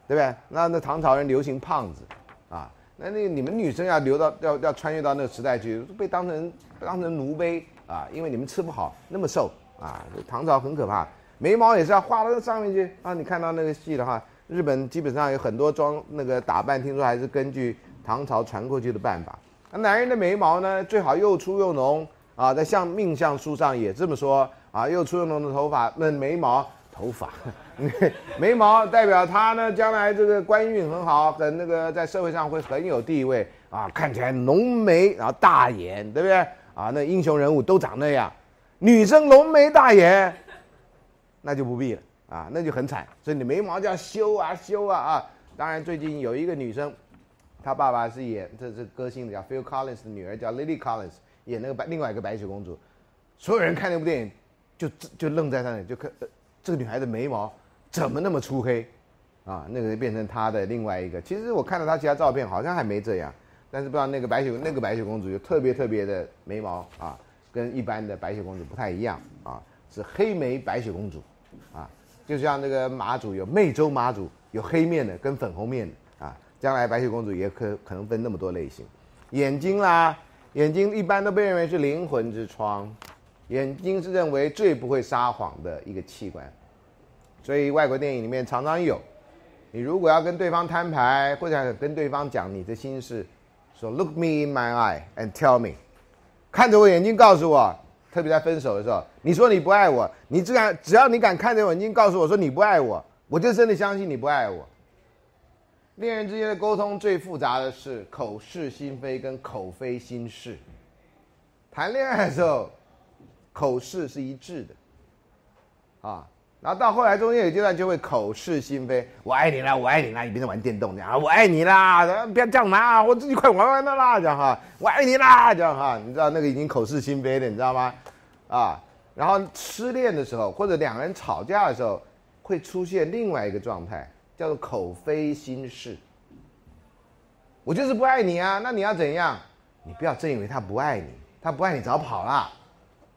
对不对？那那唐朝人流行胖子，啊，那那你们女生要留到要要穿越到那个时代去，被当成当成奴婢啊，因为你们吃不好，那么瘦啊，唐朝很可怕，眉毛也是要画到那上面去啊。你看到那个戏的话，日本基本上有很多装那个打扮，听说还是根据唐朝传过去的办法。那男人的眉毛呢，最好又粗又浓啊，在相命相书上也这么说啊，又粗又浓的头发，那眉毛头发，<laughs> 眉毛代表他呢，将来这个官运很好，很那个在社会上会很有地位啊，看起来浓眉然后大眼，对不对啊？那英雄人物都长那样，女生浓眉大眼，那就不必了啊，那就很惨，所以你眉毛就要修啊修啊啊！当然最近有一个女生。她爸爸是演这这歌星的，叫 Phil Collins 的女儿叫 Lily Collins，演那个白另外一个白雪公主，所有人看那部电影就就愣在那里，就看这个女孩的眉毛怎么那么粗黑，啊，那个变成她的另外一个。其实我看到她其他照片好像还没这样，但是不知道那个白雪那个白雪公主就特别特别的眉毛啊，跟一般的白雪公主不太一样啊，是黑眉白雪公主，啊，就像那个妈祖有湄洲妈祖有黑面的跟粉红面的啊。将来白雪公主也可可能分那么多类型，眼睛啦，眼睛一般都被认为是灵魂之窗，眼睛是认为最不会撒谎的一个器官，所以外国电影里面常常有，你如果要跟对方摊牌或者跟对方讲你的心事，说 Look me in my eye and tell me，看着我眼睛告诉我，特别在分手的时候，你说你不爱我，你只敢只要你敢看着我眼睛告诉我说你不爱我，我就真的相信你不爱我。恋人之间的沟通最复杂的是口是心非跟口非心是。谈恋爱的时候，口是是一致的，啊，然后到后来中间有阶段就会口是心非，我爱你啦，我爱你啦，你别再玩电动这样啊，我爱你啦，不要这样嘛，我自己快玩完了啦，这样哈，我爱你啦，这样哈，你知道那个已经口是心非的，你知道吗？啊，然后失恋的时候或者两个人吵架的时候，会出现另外一个状态，叫做口非心事。我就是不爱你啊，那你要怎样？你不要真以为他不爱你。他不爱你早跑了，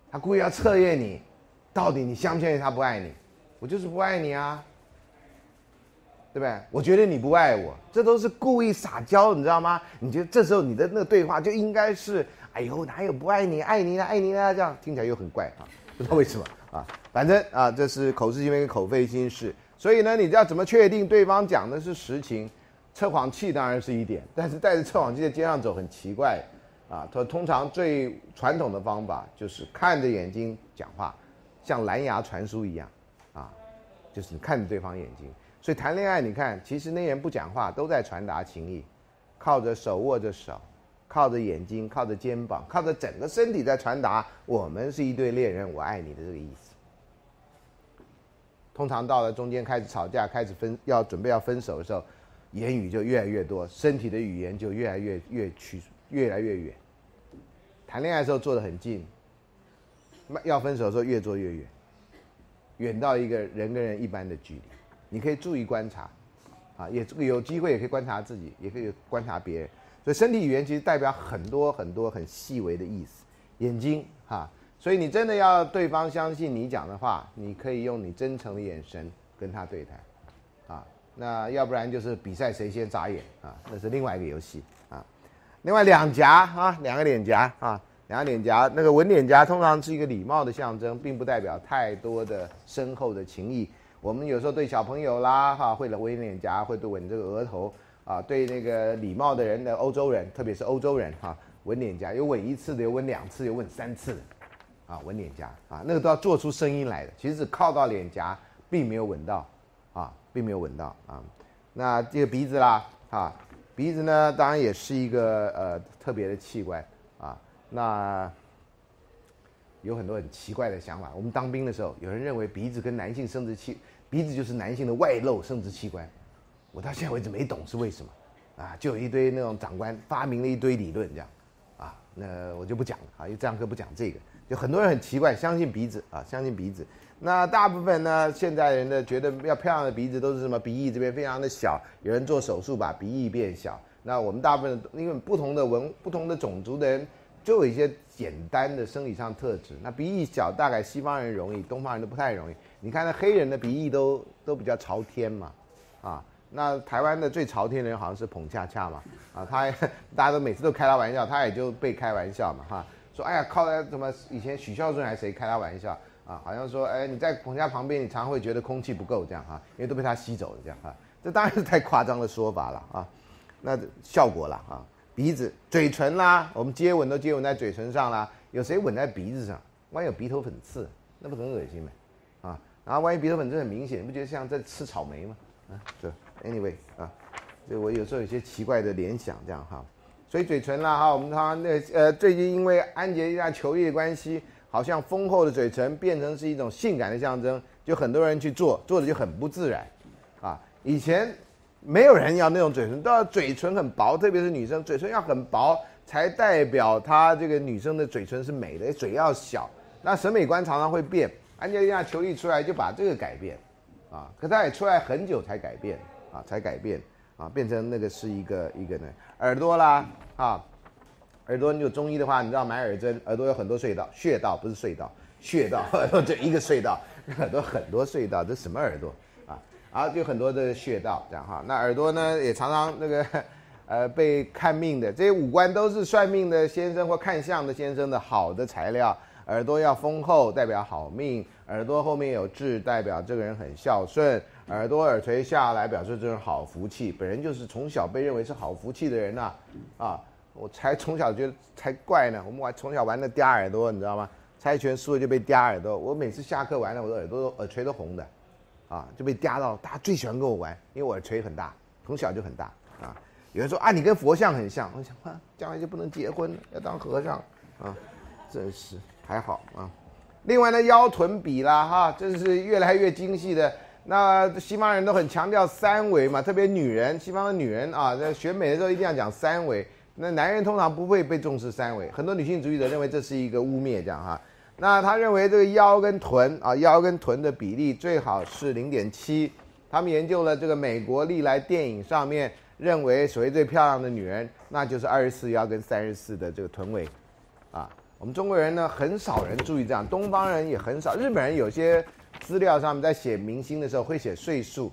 他故意要测验你，到底你相不相信他不爱你？我就是不爱你啊，对不对？我觉得你不爱我，这都是故意撒娇，你知道吗？你觉得这时候你的那个对话就应该是，哎呦哪有不爱你，爱你呢爱你呢，这样听起来又很怪啊，<laughs> 不知道为什么啊？反正啊，这是口是心非口非心事，所以呢，你要怎么确定对方讲的是实情？测谎器当然是一点，但是带着测谎器在街上走很奇怪。啊，他通常最传统的方法就是看着眼睛讲话，像蓝牙传输一样，就是你看着对方眼睛。所以谈恋爱，你看，其实那人不讲话都在传达情意，靠着手握着手，靠着眼睛，靠着肩膀，靠着整个身体在传达我们是一对恋人，我爱你的这个意思。通常到了中间开始吵架，开始分要准备要分手的时候，言语就越来越多，身体的语言就越来越越趋越来越远。谈恋爱的时候坐得很近，要分手的时候越坐越远，远到一个人跟人一般的距离。你可以注意观察，啊，也有机会也可以观察自己，也可以观察别人。所以身体语言其实代表很多很多很细微的意思。眼睛，哈，所以你真的要对方相信你讲的话，你可以用你真诚的眼神跟他对谈，啊，那要不然就是比赛谁先眨眼啊，那是另外一个游戏啊。另外两颊啊，两个脸颊啊，两个脸颊，那个吻脸颊通常是一个礼貌的象征，并不代表太多的深厚的情谊。我们有时候对小朋友啦，哈，会吻脸颊，会对吻这个额头啊，对那个礼貌的人的欧洲人，特别是欧洲人哈，吻脸颊有吻一次的，有吻两次，有吻三次的，啊，吻脸颊啊，那个都要做出声音来的。其实靠到脸颊，并没有吻到，啊，并没有吻到啊。那这个鼻子啦，啊。鼻子呢，当然也是一个呃特别的器官。那有很多很奇怪的想法。我们当兵的时候，有人认为鼻子跟男性生殖器，鼻子就是男性的外露生殖器官。我到现在为止没懂是为什么啊？就有一堆那种长官发明了一堆理论这样啊。那我就不讲了啊，因为这堂课不讲这个。就很多人很奇怪，相信鼻子啊，相信鼻子。那大部分呢，现在人的觉得要漂亮的鼻子都是什么？鼻翼这边非常的小，有人做手术把鼻翼变小。那我们大部分因为不同的文、不同的种族的人，就有一些简单的生理上特质。那鼻翼小，大概西方人容易，东方人都不太容易。你看那黑人的鼻翼都都比较朝天嘛，啊，那台湾的最朝天的人好像是彭恰恰嘛，啊，他 <laughs> 大家都每次都开他玩笑，他也就被开玩笑嘛，哈，说哎呀靠，在什么以前许孝顺还是谁开他玩笑？啊，好像说，哎，你在彭家旁边，你常常会觉得空气不够这样哈，因为都被他吸走了这样哈，这当然是太夸张的说法了啊，那效果了啊，鼻子、嘴唇啦，我们接吻都接吻在嘴唇上啦，有谁吻在鼻子上？万一有鼻头粉刺，那不很恶心吗？啊，然后万一鼻头粉刺很明显，你不觉得像在吃草莓吗？啊，这 anyway 啊，所以我有时候有些奇怪的联想这样哈，所以嘴唇啦哈，我们他那呃最近因为安杰一下球衣的关系。好像丰厚的嘴唇变成是一种性感的象征，就很多人去做，做的就很不自然，啊，以前没有人要那种嘴唇，都要嘴唇很薄，特别是女生，嘴唇要很薄才代表她这个女生的嘴唇是美的，嘴要小。那审美观常常会变，安吉丽娜·裘丽出来就把这个改变，啊，可她也出来很久才改变，啊，才改变，啊，变成那个是一个一个呢，耳朵啦，啊。耳朵，你有中医的话，你知道买耳针，耳朵有很多隧道，穴道不是隧道，穴道，耳 <laughs> 朵就一个隧道，<laughs> 耳朵很多隧道，这什么耳朵？然后就很多的穴道，这样哈。那耳朵呢，也常常那个，<laughs> 呃，被看命的这些五官都是算命的先生或看相的先生的好的材料。耳朵要丰厚，代表好命；耳朵后面有痣，代表这个人很孝顺；耳朵耳垂下来，表示这人好福气。本人就是从小被认为是好福气的人呐，啊。我才从小觉得才怪呢，我们玩从小玩的嗲耳朵，你知道吗？猜拳输了就被嗲耳朵。我每次下课完了，我的耳朵都耳垂都红的，啊，就被嗲到。大家最喜欢跟我玩，因为我耳垂很大，从小就很大啊。有人说啊，你跟佛像很像，我想啊，将来就不能结婚了，要当和尚啊，真是还好啊。另外呢，腰臀比啦，哈，这是越来越精细的。那西方人都很强调三维嘛，特别女人，西方的女人啊，在选美的时候一定要讲三维。那男人通常不会被重视三维，很多女性主义者认为这是一个污蔑，这样哈。那他认为这个腰跟臀啊，腰跟臀的比例最好是零点七。他们研究了这个美国历来电影上面认为所谓最漂亮的女人，那就是二十四腰跟三十四的这个臀围，啊，我们中国人呢很少人注意这样，东方人也很少，日本人有些。资料上面在写明星的时候会写岁数，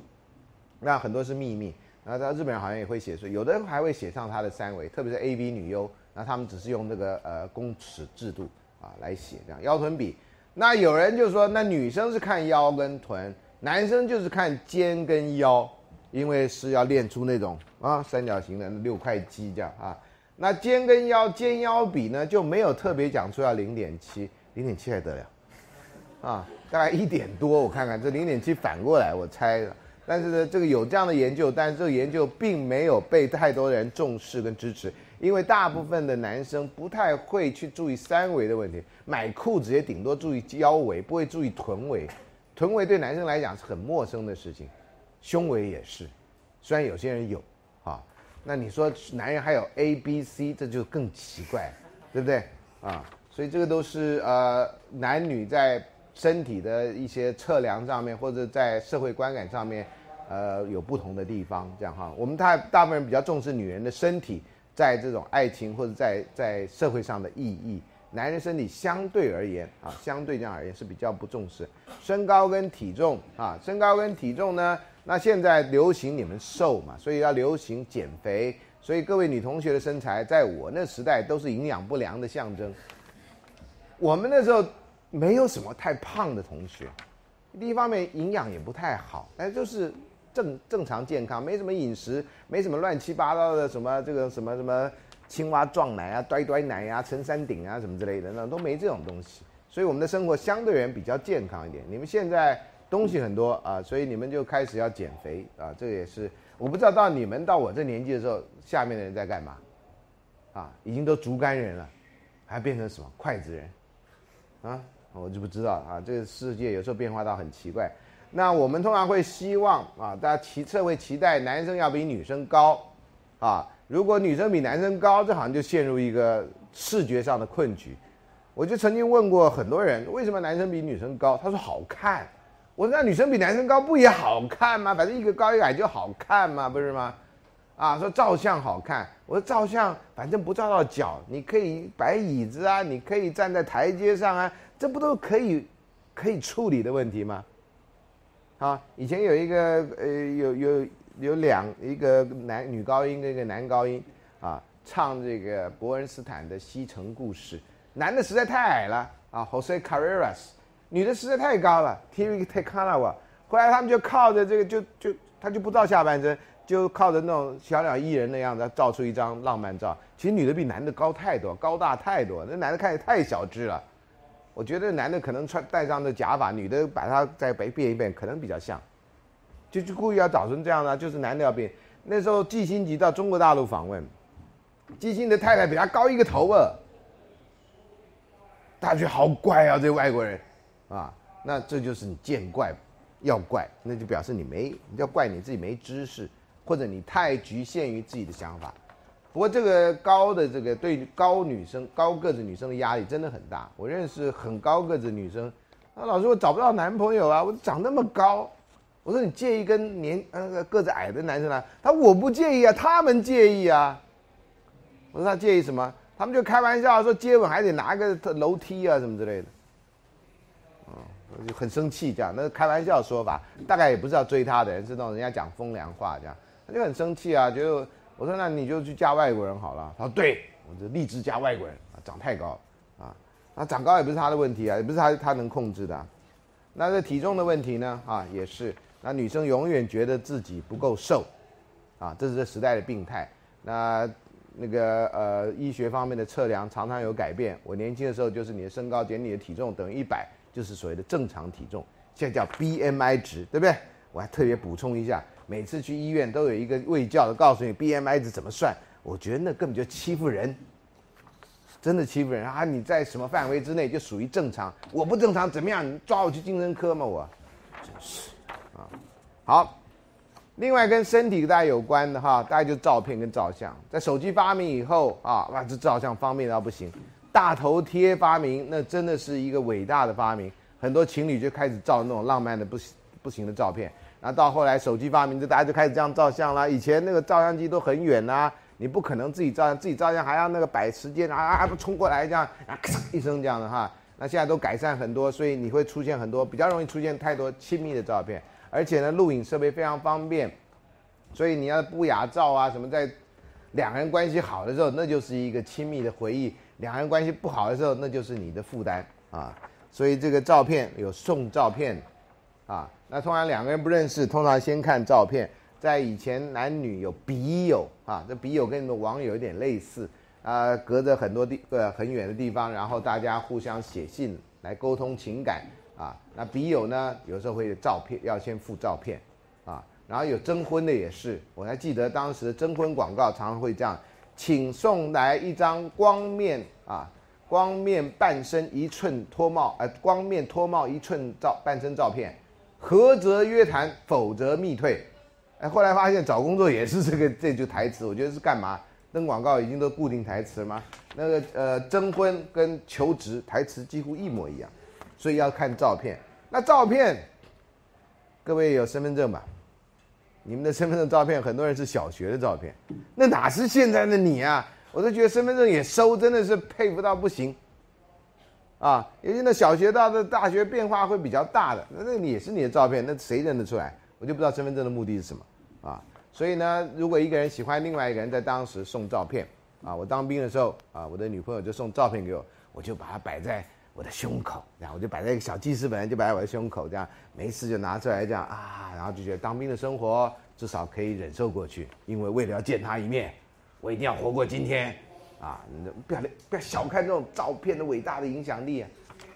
那很多是秘密。那在日本人好像也会写岁，有的人还会写上他的三围，特别是 A B 女优，那他们只是用这个呃公尺制度啊来写这样腰臀比。那有人就说，那女生是看腰跟臀，男生就是看肩跟腰，因为是要练出那种啊三角形的六块肌这样啊。那肩跟腰肩腰比呢就没有特别讲出要零点七，零点七还得了啊。大概一点多，我看看这零点七反过来我猜的，但是呢，这个有这样的研究，但是这个研究并没有被太多人重视跟支持，因为大部分的男生不太会去注意三围的问题，买裤子也顶多注意腰围，不会注意臀围，臀围对男生来讲是很陌生的事情，胸围也是，虽然有些人有，啊，那你说男人还有 A、B、C，这就更奇怪，对不对？啊，所以这个都是呃男女在。身体的一些测量上面，或者在社会观感上面，呃，有不同的地方，这样哈。我们大大部分人比较重视女人的身体，在这种爱情或者在在社会上的意义。男人身体相对而言啊，相对这样而言是比较不重视。身高跟体重啊，身高跟体重呢，那现在流行你们瘦嘛，所以要流行减肥。所以各位女同学的身材，在我那时代都是营养不良的象征。我们那时候。没有什么太胖的同学，第一方面营养也不太好，但，就是正正常健康，没什么饮食，没什么乱七八糟的什么这个什么什么青蛙撞奶啊、呆呆奶啊、陈山顶啊什么之类的，那都没这种东西，所以我们的生活相对而言比较健康一点。你们现在东西很多啊，所以你们就开始要减肥啊，这也是我不知道到你们到我这年纪的时候，下面的人在干嘛？啊，已经都竹竿人了，还变成什么筷子人？啊？我就不知道啊，这个世界有时候变化到很奇怪。那我们通常会希望啊，大家期测会期待男生要比女生高，啊，如果女生比男生高，这好像就陷入一个视觉上的困局。我就曾经问过很多人，为什么男生比女生高？他说好看。我说那女生比男生高不也好看吗？反正一个高一个矮就好看嘛，不是吗？啊，说照相好看。我说照相反正不照到脚，你可以摆椅子啊，你可以站在台阶上啊。这不都可以可以处理的问题吗？啊，以前有一个呃，有有有两一个男女高音跟一个男高音啊，唱这个伯恩斯坦的《西城故事》，男的实在太矮了啊，Jose Carreras，女的实在太高了，Tiri t e k a n a w a 后来他们就靠着这个，就就他就不照下半身，就靠着那种小鸟依人的样子，照出一张浪漫照。其实女的比男的高太多，高大太多，那男的看起来太小只了。我觉得男的可能穿戴上的假发，女的把它再变变一变，可能比较像，就就故意要找成这样的，就是男的要变。那时候季星吉到中国大陆访问，季星的太太比他高一个头啊，大家觉得好怪啊，这外国人，啊，那这就是你见怪要怪，那就表示你没要怪你自己没知识，或者你太局限于自己的想法。不过这个高的这个对高女生高个子女生的压力真的很大。我认识很高个子女生，啊，老师我找不到男朋友啊，我长那么高。我说你介意跟年呃个子矮的男生来？他说我不介意啊，他们介意啊。我说他介意什么？他们就开玩笑说接吻还得拿个楼梯啊什么之类的。哦，就很生气这样，那开玩笑说法，大概也不是要追她的人，是那种人家讲风凉话这样，他就很生气啊，觉得。我说那你就去嫁外国人好了。他说对，我就立志嫁外国人啊，长太高啊，那长高也不是他的问题啊，也不是他他能控制的。那这体重的问题呢啊，也是。那女生永远觉得自己不够瘦，啊，这是这时代的病态。那那个呃医学方面的测量常常有改变。我年轻的时候就是你的身高减你的体重等于一百，就是所谓的正常体重，现在叫 BMI 值，对不对？我还特别补充一下，每次去医院都有一个卫教的告诉你 BMI 值怎么算，我觉得那根本就欺负人，真的欺负人啊！你在什么范围之内就属于正常，我不正常怎么样？你抓我去精神科吗？我真是啊！好。另外跟身体大家有关的哈，大概就照片跟照相。在手机发明以后啊，哇，这照相方便到不行。大头贴发明，那真的是一个伟大的发明。很多情侣就开始照那种浪漫的不行不行的照片。那到后来手机发明，就大家就开始这样照相啦。以前那个照相机都很远呐，你不可能自己照相，自己照相还要那个摆时间啊啊，冲过来这样啊，咔嚓一声这样的哈。那现在都改善很多，所以你会出现很多比较容易出现太多亲密的照片。而且呢，录影设备非常方便，所以你要不雅照啊什么，在两个人关系好的时候，那就是一个亲密的回忆；两个人关系不好的时候，那就是你的负担啊。所以这个照片有送照片啊，那通常两个人不认识，通常先看照片。在以前男女有笔友啊，这笔友跟你们网友有点类似啊，隔着很多地呃很远的地方，然后大家互相写信来沟通情感。啊，那笔友呢？有时候会有照片，要先附照片，啊，然后有征婚的也是，我还记得当时征婚广告常常会这样，请送来一张光面啊，光面半身一寸脱帽，呃，光面脱帽一寸照半身照片，合则约谈，否则密退。哎，后来发现找工作也是这个 <laughs> 这句台词，我觉得是干嘛？登广告已经都固定台词了吗？那个呃，征婚跟求职台词几乎一模一样。所以要看照片，那照片，各位有身份证吧？你们的身份证照片，很多人是小学的照片，那哪是现在的你啊？我都觉得身份证也收，真的是佩服到不行。啊，尤其那小学到的大学变化会比较大的，那那也是你的照片，那谁认得出来？我就不知道身份证的目的是什么啊。所以呢，如果一个人喜欢另外一个人，在当时送照片啊，我当兵的时候啊，我的女朋友就送照片给我，我就把它摆在。我的胸口，然后我就摆在一个小记事本，就摆在我的胸口，这样没事就拿出来这样啊，然后就觉得当兵的生活至少可以忍受过去，因为为了要见他一面，我一定要活过今天，啊，不要不要小看这种照片的伟大的影响力啊，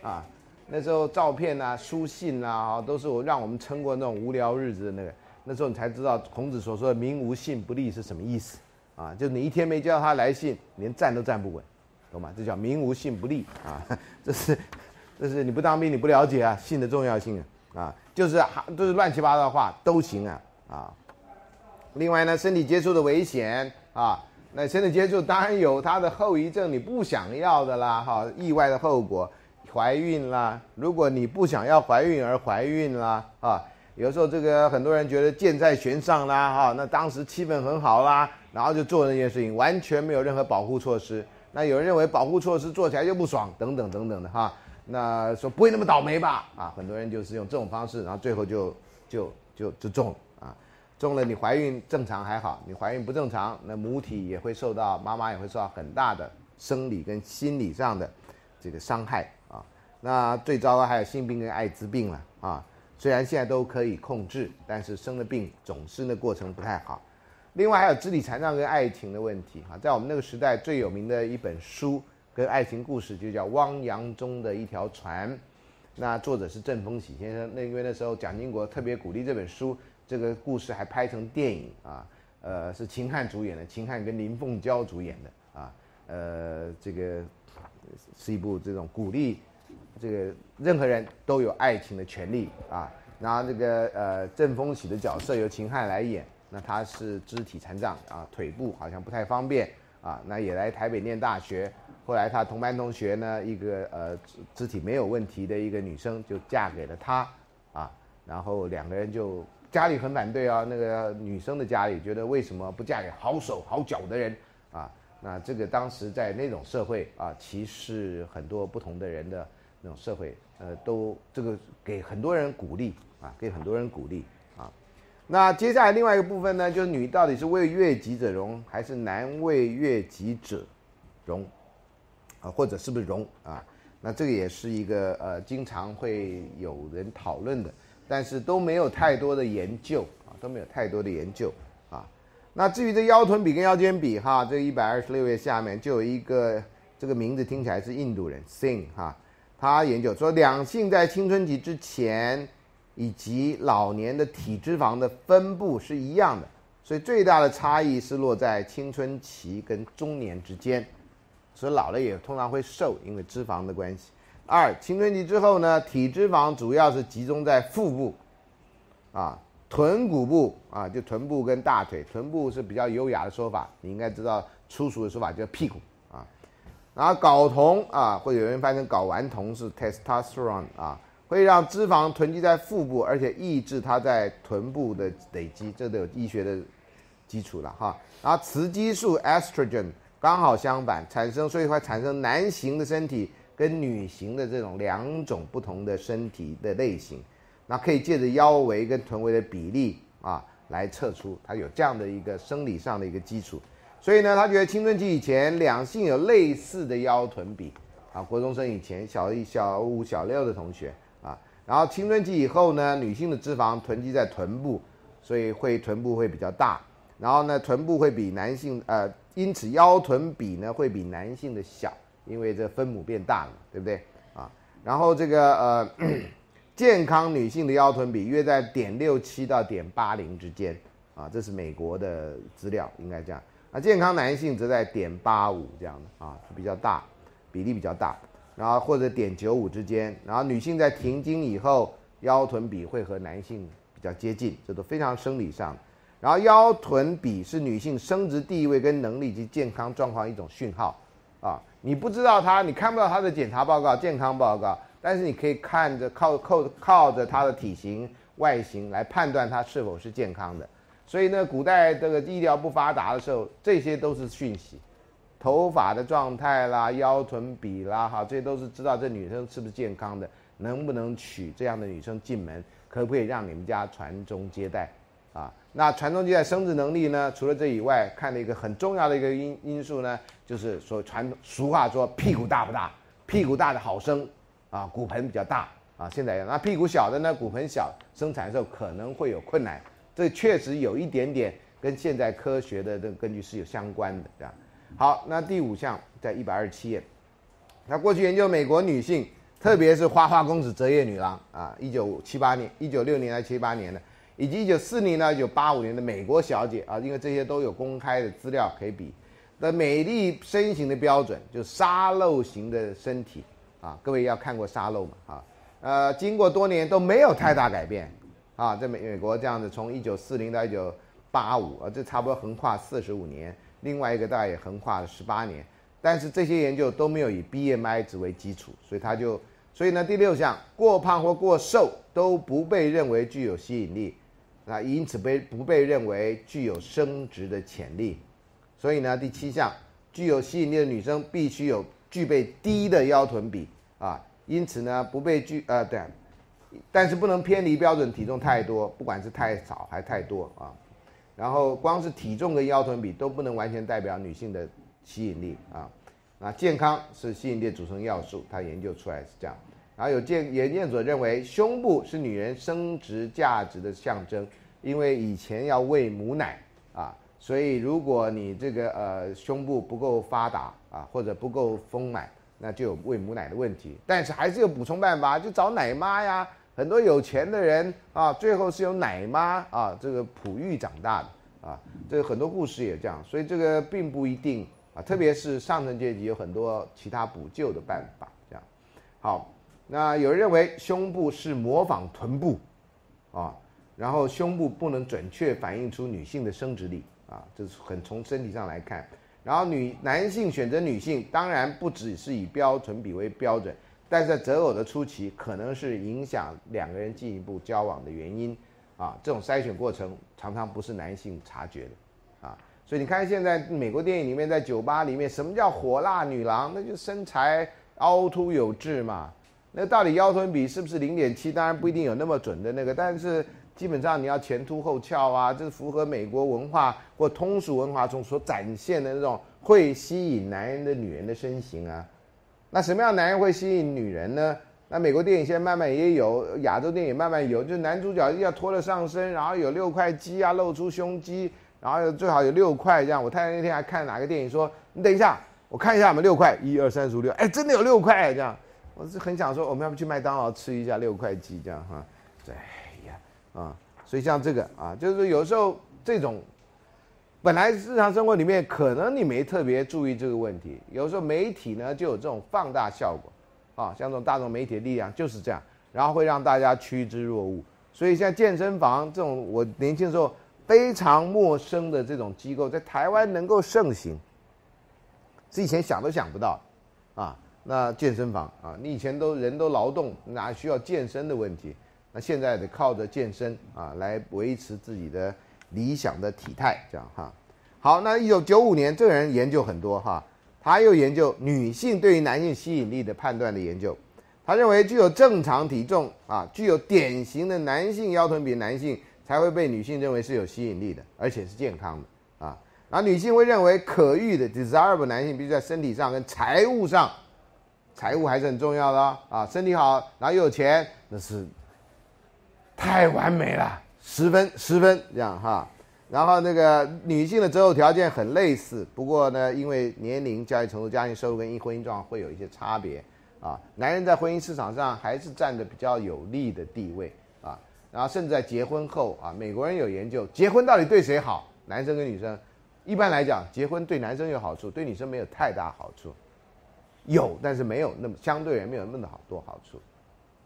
啊，那时候照片啊、书信啊，都是我让我们撑过那种无聊日子的那个，那时候你才知道孔子所说的“民无信不立”是什么意思，啊，就你一天没接到他来信，连站都站不稳。懂吗？这叫民无信不立啊！<laughs> 这是，这是你不当兵你不了解啊，信的重要性啊！啊，就是都是乱七八糟的话都行啊啊！另外呢，身体接触的危险啊，那身体接触当然有它的后遗症，你不想要的啦哈，意外的后果，怀孕啦，如果你不想要怀孕而怀孕啦啊，有时候这个很多人觉得箭在弦上啦哈，那当时气氛很好啦，然后就做那件事情，完全没有任何保护措施。那有人认为保护措施做起来就不爽，等等等等的哈。那说不会那么倒霉吧？啊，很多人就是用这种方式，然后最后就就就就中了。中了你怀孕正常还好，你怀孕不正常，那母体也会受到，妈妈也会受到很大的生理跟心理上的这个伤害啊。那最糟糕还有性病跟艾滋病了啊。虽然现在都可以控制，但是生了病总是那过程不太好。另外还有肢体残障跟爱情的问题哈，在我们那个时代最有名的一本书跟爱情故事就叫《汪洋中的一条船》，那作者是郑丰喜先生。那因为那时候蒋经国特别鼓励这本书，这个故事还拍成电影啊，呃是秦汉主演的，秦汉跟林凤娇主演的啊，呃这个是一部这种鼓励这个任何人都有爱情的权利啊，然后这个呃郑丰喜的角色由秦汉来演。那他是肢体残障啊，腿部好像不太方便啊。那也来台北念大学，后来他同班同学呢，一个呃肢体没有问题的一个女生就嫁给了他啊。然后两个人就家里很反对啊，那个女生的家里觉得为什么不嫁给好手好脚的人啊？那这个当时在那种社会啊，歧视很多不同的人的那种社会，呃，都这个给很多人鼓励啊，给很多人鼓励啊。那接下来另外一个部分呢，就是女到底是为悦己者容，还是男为悦己者容，啊，或者是不是容啊？那这个也是一个呃，经常会有人讨论的，但是都没有太多的研究啊，都没有太多的研究啊。那至于这腰臀比跟腰间比哈，这一百二十六页下面就有一个这个名字听起来是印度人 Sing 哈，他研究说两性在青春期之前以及老年的体脂肪的分布是一样的，所以最大的差异是落在青春期跟中年之间，所以老了也通常会瘦，因为脂肪的关系。二青春期之后呢，体脂肪主要是集中在腹部，啊。臀骨部啊，就臀部跟大腿，臀部是比较优雅的说法，你应该知道粗俗的说法叫屁股啊。然后睾酮啊，或者有人翻成睾丸酮是 testosterone 啊，会让脂肪囤积在腹部，而且抑制它在臀部的累积，这都有医学的基础了哈。然后雌激素 estrogen 刚好相反，产生所以会产生男型的身体跟女型的这种两种不同的身体的类型。那可以借着腰围跟臀围的比例啊，来测出它有这样的一个生理上的一个基础。所以呢，他觉得青春期以前两性有类似的腰臀比啊，国中生以前小一、小五、小六的同学啊，然后青春期以后呢，女性的脂肪囤积在臀部，所以会臀部会比较大，然后呢，臀部会比男性呃，因此腰臀比呢会比男性的小，因为这分母变大了，对不对啊？然后这个呃。<clears throat> 健康女性的腰臀比约在点六七到点八零之间，啊，这是美国的资料，应该这样。那健康男性则在点八五这样的啊，比较大，比例比较大。然后或者点九五之间。然后女性在停经以后，腰臀比会和男性比较接近，这都非常生理上。然后腰臀比是女性生殖地位跟能力及健康状况一种讯号，啊，你不知道他，你看不到他的检查报告、健康报告。但是你可以看着靠靠靠着他的体型外形来判断他是否是健康的，所以呢，古代这个医疗不发达的时候，这些都是讯息，头发的状态啦、腰臀比啦，哈，这些都是知道这女生是不是健康的，能不能娶这样的女生进门，可不可以让你们家传宗接代，啊，那传宗接代生殖能力呢？除了这以外，看的一个很重要的一个因因素呢，就是说传俗话说屁股大不大，屁股大的好生。啊，骨盆比较大啊，现在那屁股小的呢，骨盆小，生产的时候可能会有困难，这确实有一点点跟现在科学的这个根据是有相关的，对吧？好，那第五项在一百二十七页，那过去研究美国女性，特别是花花公子、折叶女郎啊，一九七八年、一九六年到七八年的，以及一九四零到一九八五年的美国小姐啊，因为这些都有公开的资料可以比的美丽身形的标准，就沙漏型的身体。啊，各位要看过沙漏嘛？啊，呃，经过多年都没有太大改变，啊，在美美国这样子，从一九四零到一九八五，啊，这差不多横跨四十五年，另外一个大概也横跨了十八年，但是这些研究都没有以 BMI 值为基础，所以它就，所以呢，第六项，过胖或过瘦都不被认为具有吸引力，啊，因此被不被认为具有升值的潜力，所以呢，第七项，具有吸引力的女生必须有具备低的腰臀比。啊，因此呢，不被拒呃对，但是不能偏离标准体重太多，不管是太少还太多啊。然后光是体重跟腰臀比都不能完全代表女性的吸引力啊。那健康是吸引力的组成要素，他研究出来是这样。然后有研研究者认为，胸部是女人生殖价值的象征，因为以前要喂母奶啊，所以如果你这个呃胸部不够发达啊，或者不够丰满。那就有喂母奶的问题，但是还是有补充办法，就找奶妈呀。很多有钱的人啊，最后是由奶妈啊这个哺育长大的啊。这个很多故事也这样，所以这个并不一定啊。特别是上层阶级有很多其他补救的办法。这样好，那有人认为胸部是模仿臀部啊，然后胸部不能准确反映出女性的生殖力啊，这是很从身体上来看。然后女男性选择女性，当然不只是以标准比为标准，但是在择偶的初期，可能是影响两个人进一步交往的原因，啊，这种筛选过程常常不是男性察觉的，啊，所以你看现在美国电影里面，在酒吧里面，什么叫火辣女郎？那就身材凹凸有致嘛，那到底腰臀比是不是零点七？当然不一定有那么准的那个，但是。基本上你要前凸后翘啊，这是符合美国文化或通俗文化中所展现的那种会吸引男人的女人的身形啊。那什么样男人会吸引女人呢？那美国电影现在慢慢也有，亚洲电影慢慢有，就男主角要脱了上身，然后有六块肌啊，露出胸肌，然后最好有六块这样。我太太那天还看哪个电影说，你等一下，我看一下，我们六块，一二三四五六，哎，真的有六块这样。我是很想说，我们要不去麦当劳吃一下六块鸡这样哈？哎呀啊，所以像这个啊，就是有时候这种。本来日常生活里面可能你没特别注意这个问题，有时候媒体呢就有这种放大效果，啊，像这种大众媒体的力量就是这样，然后会让大家趋之若鹜。所以像健身房这种我年轻时候非常陌生的这种机构，在台湾能够盛行，是以前想都想不到，啊，那健身房啊，你以前都人都劳动，哪需要健身的问题？那现在得靠着健身啊来维持自己的。理想的体态，这样哈，好，那一九九五年，这个人研究很多哈，他又研究女性对于男性吸引力的判断的研究，他认为具有正常体重啊，具有典型的男性腰臀比男性才会被女性认为是有吸引力的，而且是健康的啊，然后女性会认为可遇的 desirable 男性必须在身体上跟财务上，财务还是很重要的啊，身体好，然后又有钱，那是太完美了。十分十分这样哈，然后那个女性的择偶条件很类似，不过呢，因为年龄、教育程度、家庭收入跟婚姻状况会有一些差别啊。男人在婚姻市场上还是占着比较有利的地位啊。然后甚至在结婚后啊，美国人有研究，结婚到底对谁好？男生跟女生，一般来讲，结婚对男生有好处，对女生没有太大好处，有，但是没有那么相对也没有那么好多好处。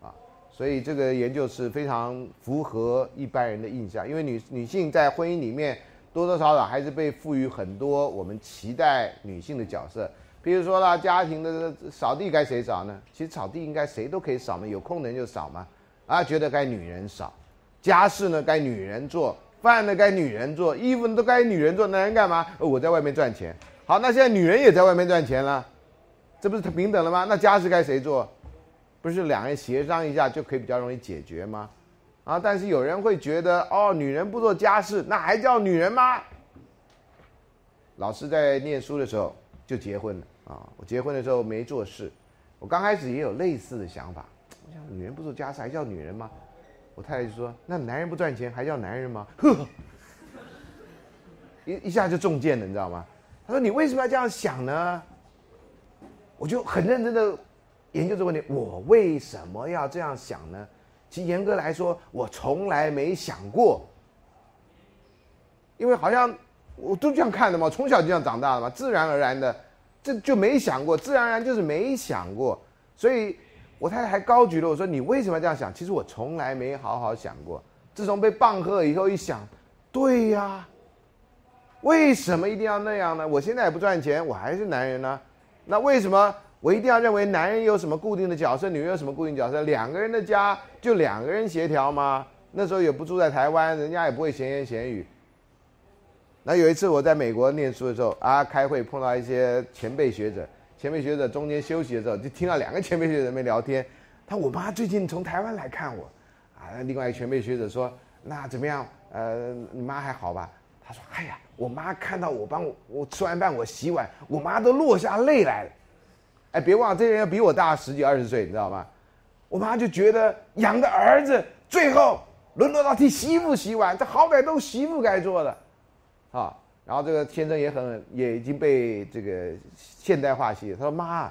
啊所以这个研究是非常符合一般人的印象，因为女女性在婚姻里面多多少少还是被赋予很多我们期待女性的角色，比如说啦，家庭的扫地该谁扫呢？其实扫地应该谁都可以扫嘛，有空的人就扫嘛。啊，觉得该女人扫，家事呢该女人做，饭呢该女人做，衣服都该女人做，男人干嘛？我在外面赚钱。好，那现在女人也在外面赚钱了，这不是平等了吗？那家事该谁做？不是两人协商一下就可以比较容易解决吗？啊！但是有人会觉得，哦，女人不做家事，那还叫女人吗？老师在念书的时候就结婚了啊！我结婚的时候没做事，我刚开始也有类似的想法。我想，女人不做家事还叫女人吗？我太太就说：“那男人不赚钱还叫男人吗？” <laughs> 呵，一一下就中箭了，你知道吗？他说：“你为什么要这样想呢？”我就很认真的。研究这个问题，我为什么要这样想呢？其实严格来说，我从来没想过，因为好像我都这样看的嘛，从小就这样长大的嘛，自然而然的，这就没想过，自然而然就是没想过。所以我太太还高举了我说：“你为什么要这样想？”其实我从来没好好想过。自从被棒喝以后，一想，对呀，为什么一定要那样呢？我现在也不赚钱，我还是男人呢，那为什么？我一定要认为男人有什么固定的角色，女人有什么固定角色？两个人的家就两个人协调吗？那时候也不住在台湾，人家也不会闲言闲语。那有一次我在美国念书的时候啊，开会碰到一些前辈学者，前辈学者中间休息的时候，就听到两个前辈学者在那聊天。他我妈最近从台湾来看我，啊，另外一个前辈学者说，那怎么样？呃，你妈还好吧？他说，哎呀，我妈看到我帮我我吃完饭我洗碗，我妈都落下泪来了。哎，别忘了，这人要比我大十几二十岁，你知道吗？我妈就觉得养个儿子，最后沦落到替媳妇洗碗，这好歹都媳妇该做的，啊。然后这个先生也很，也已经被这个现代化洗。他说：“妈，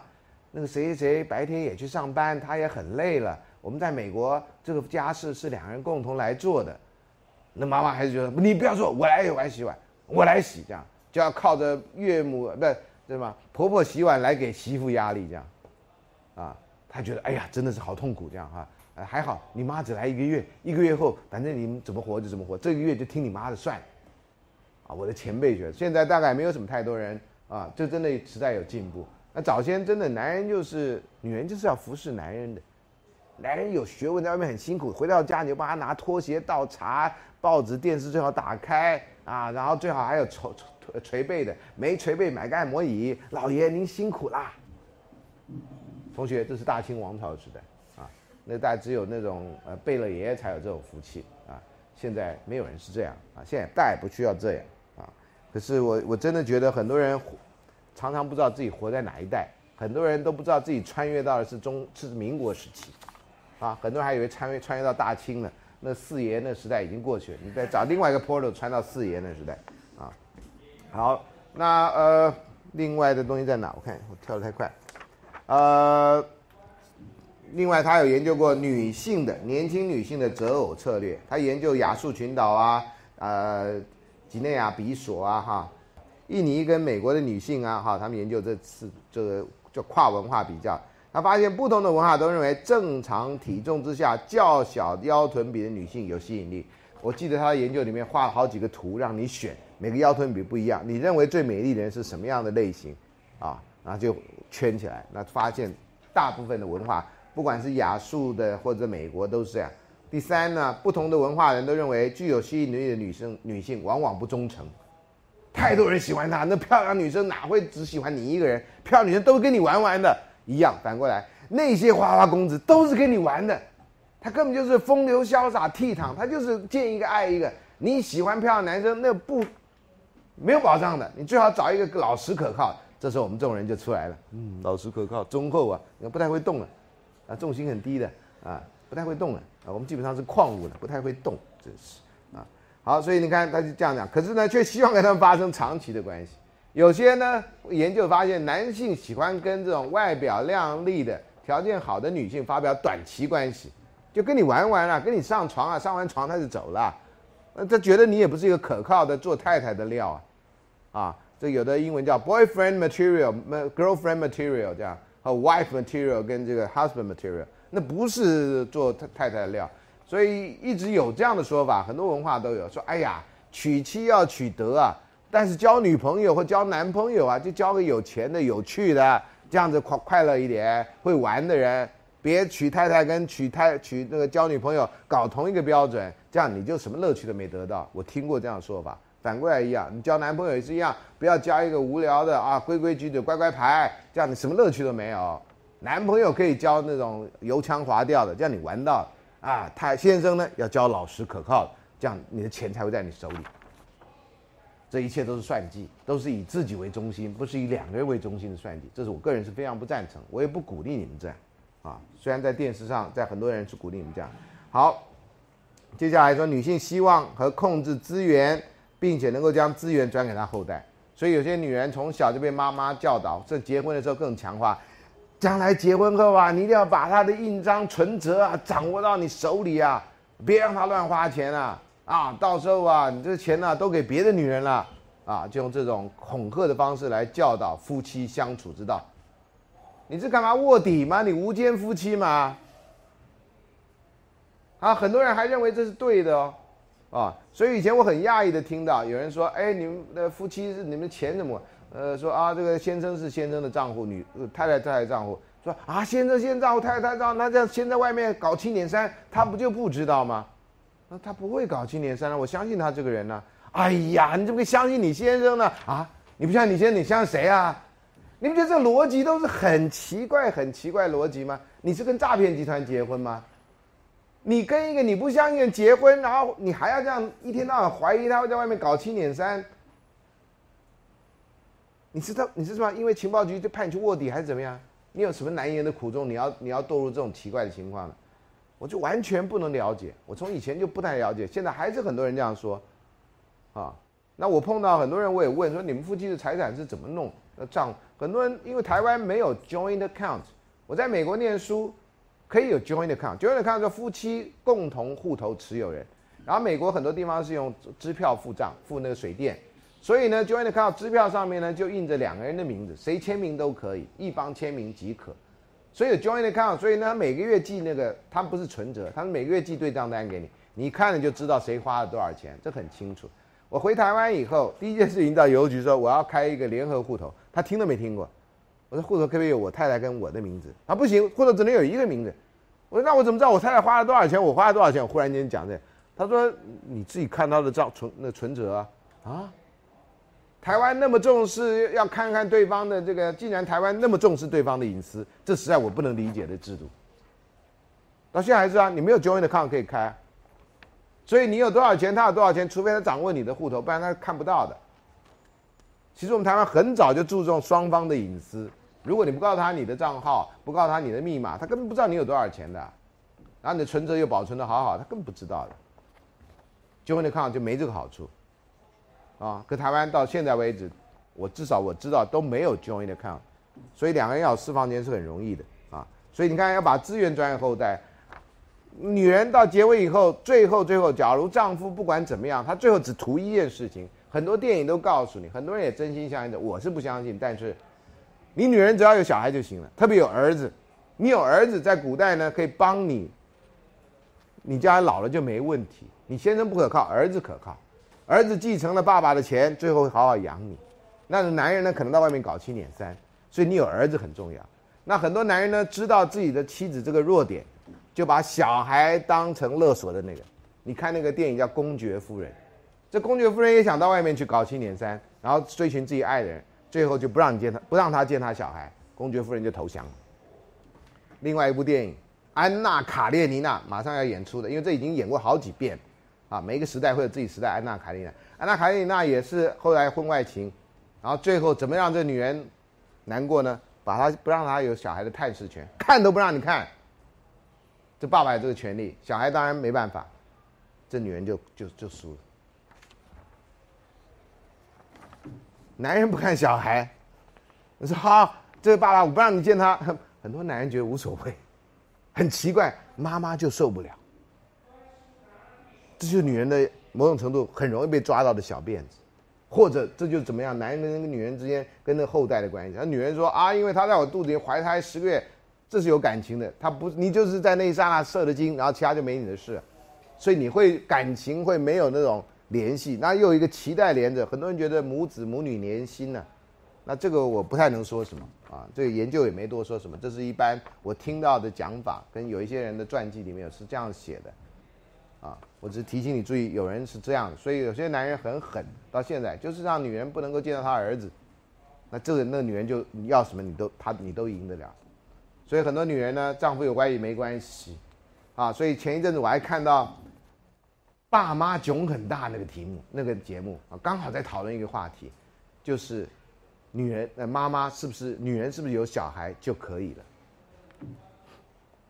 那个谁谁谁白天也去上班，他也很累了。我们在美国，这个家事是两个人共同来做的。那妈妈还是觉得你不要做，我来我来洗碗，我来洗，这样就要靠着岳母不。”对吗？婆婆洗碗来给媳妇压力，这样，啊，她觉得哎呀，真的是好痛苦，这样哈，还好你妈只来一个月，一个月后，反正你们怎么活就怎么活，这个月就听你妈的算了，啊，我的前辈觉得，现在大概没有什么太多人啊，这真的时代有进步。那早先真的男人就是女人就是要服侍男人的，男人有学问在外面很辛苦，回到家你就帮他拿拖鞋倒茶，报纸电视最好打开啊，然后最好还有捶捶。捶背的没捶背，买个按摩椅。老爷您辛苦啦。同学，这是大清王朝时代啊，那大家只有那种呃贝勒爷才有这种福气啊。现在没有人是这样啊，现在大也不需要这样啊。可是我我真的觉得很多人常常不知道自己活在哪一代，很多人都不知道自己穿越到的是中是民国时期啊，很多人还以为穿越穿越到大清了，那四爷那时代已经过去了，你再找另外一个 portal 穿到四爷那时代啊。好，那呃，另外的东西在哪？我看我跳的太快。呃，另外他有研究过女性的年轻女性的择偶策略，他研究亚述群岛啊，呃，几内亚比索啊，哈，印尼跟美国的女性啊，哈，他们研究这次这个叫跨文化比较。他发现不同的文化都认为正常体重之下较小腰臀比的女性有吸引力。我记得他的研究里面画了好几个图让你选，每个腰臀比不一样。你认为最美丽的人是什么样的类型？啊，然后就圈起来。那发现大部分的文化，不管是亚述的或者美国都是这样。第三呢，不同的文化人都认为具有吸引力的女生女性往往不忠诚。太多人喜欢她，那漂亮女生哪会只喜欢你一个人？漂亮女生都跟你玩玩的。一样，反过来，那些花花公子都是跟你玩的，他根本就是风流潇洒倜傥，他就是见一个爱一个。你喜欢漂亮男生，那不没有保障的，你最好找一个老实可靠。这时候我们这种人就出来了，嗯，老实可靠，忠厚啊，不太会动了，啊，重心很低的啊，不太会动了啊，我们基本上是矿物的，不太会动，真是啊。好，所以你看他就这样讲，可是呢，却希望跟他们发生长期的关系。有些呢，研究发现男性喜欢跟这种外表靓丽的、条件好的女性发表短期关系，就跟你玩玩啊，跟你上床啊，上完床他就走了，呃，他觉得你也不是一个可靠的做太太的料啊，啊，这有的英文叫 boyfriend material、girlfriend material 这样，和 wife material 跟这个 husband material，那不是做太太太的料，所以一直有这样的说法，很多文化都有说，哎呀，娶妻要娶德啊。但是交女朋友或交男朋友啊，就交个有钱的、有趣的，这样子快快乐一点，会玩的人。别娶太太跟娶太娶那个交女朋友搞同一个标准，这样你就什么乐趣都没得到。我听过这样说法。反过来一样，你交男朋友也是一样，不要交一个无聊的啊，规规矩矩、乖乖牌，这样你什么乐趣都没有。男朋友可以交那种油腔滑调的，这样你玩到啊。太先生呢，要交老实可靠的，这样你的钱才会在你手里。这一切都是算计，都是以自己为中心，不是以两个人为中心的算计。这是我个人是非常不赞成，我也不鼓励你们这样，啊，虽然在电视上，在很多人是鼓励你们这样。好，接下来说女性希望和控制资源，并且能够将资源转给她后代，所以有些女人从小就被妈妈教导，这结婚的时候更强化，将来结婚后啊，你一定要把她的印章、存折啊掌握到你手里啊，别让她乱花钱啊。啊，到时候啊，你这钱呢都给别的女人了，啊，就用这种恐吓的方式来教导夫妻相处之道。你是干嘛卧底吗？你无间夫妻吗？啊，很多人还认为这是对的哦，啊，所以以前我很讶异的听到有人说，哎，你们的夫妻是你们钱怎么？呃，说啊，这个先生是先生的账户，女太太太太账户，说啊，先生先账户，太太账户，那这样先在外面搞七年三，他不就不知道吗？那他不会搞青年三了，我相信他这个人呢。哎呀，你怎么可以相信你先生呢？啊，你不相信你先生，你相信谁啊？你不觉得这逻辑都是很奇怪、很奇怪逻辑吗？你是跟诈骗集团结婚吗？你跟一个你不相信结婚，然后你还要这样一天到晚怀疑他会在外面搞青年三？你知道你是什么？因为情报局就派你去卧底还是怎么样？你有什么难言的苦衷？你要你要堕入这种奇怪的情况呢？我就完全不能了解，我从以前就不太了解，现在还是很多人这样说，啊，那我碰到很多人，我也问说你们夫妻的财产是怎么弄？那账很多人因为台湾没有 joint account，我在美国念书可以有 joint account，joint account 叫夫妻共同户头持有人，然后美国很多地方是用支票付账，付那个水电，所以呢 joint account 支票上面呢就印着两个人的名字，谁签名都可以，一方签名即可。所以有 joint account，所以呢，每个月寄那个，他不是存折，他们每个月寄对账单给你，你看了就知道谁花了多少钱，这很清楚。我回台湾以后，第一件事情到邮局说我要开一个联合户头，他听都没听过。我说户头可不可以有我太太跟我的名字？啊，不行，户头只能有一个名字。我说那我怎么知道我太太花了多少钱，我花了多少钱？我忽然间讲这，他说你自己看他的账存那存折啊啊。台湾那么重视，要看看对方的这个。既然台湾那么重视对方的隐私，这实在我不能理解的制度。到现在还是啊，你没有 joint 的 account 可以开，所以你有多少钱，他有多少钱，除非他掌握你的户头，不然他看不到的。其实我们台湾很早就注重双方的隐私，如果你不告诉他你的账号，不告诉他你的密码，他根本不知道你有多少钱的。然后你的存折又保存的好好，他根本不知道的。joint account 就没这个好处。啊，可台湾到现在为止，我至少我知道都没有 joint account，所以两个人要私房钱是很容易的啊。所以你看，要把资源转给后代。女人到结婚以后，最后最后，假如丈夫不管怎么样，他最后只图一件事情。很多电影都告诉你，很多人也真心相信的，我是不相信。但是，你女人只要有小孩就行了，特别有儿子。你有儿子，在古代呢可以帮你，你将来老了就没问题。你先生不可靠，儿子可靠。儿子继承了爸爸的钱，最后会好好养你。那男人呢，可能到外面搞七捻三，所以你有儿子很重要。那很多男人呢，知道自己的妻子这个弱点，就把小孩当成勒索的那个。你看那个电影叫《公爵夫人》，这公爵夫人也想到外面去搞七捻三，然后追寻自己爱的人，最后就不让你见他，不让他见他小孩，公爵夫人就投降了。另外一部电影《安娜卡列尼娜》马上要演出的，因为这已经演过好几遍。啊，每一个时代会有自己时代。安娜卡列娜，安娜卡列娜也是后来婚外情，然后最后怎么让这女人难过呢？把她不让她有小孩的探视权，<laughs> 看都不让你看。这爸爸有这个权利，小孩当然没办法，这女人就就就输了。男人不看小孩，我说好，这个爸爸我不让你见他，<laughs> 很多男人觉得无所谓，很奇怪，妈妈就受不了。这就是女人的某种程度很容易被抓到的小辫子，或者这就是怎么样？男人跟女人之间跟那后代的关系。那女人说啊，因为她在我肚子里怀胎十个月，这是有感情的。她不，你就是在那一刹那射的精，然后其他就没你的事，所以你会感情会没有那种联系。那又有一个脐带连着，很多人觉得母子母女连心呢，那这个我不太能说什么啊。这个研究也没多说什么，这是一般我听到的讲法，跟有一些人的传记里面是这样写的。啊，我只是提醒你注意，有人是这样的，所以有些男人很狠，到现在就是让女人不能够见到他儿子，那这个那女人就你要什么你都他你都赢得了，所以很多女人呢，丈夫有关系没关系，啊，所以前一阵子我还看到，爸妈囧很大那个题目那个节目啊，刚好在讨论一个话题，就是女人呃妈妈是不是女人是不是有小孩就可以了，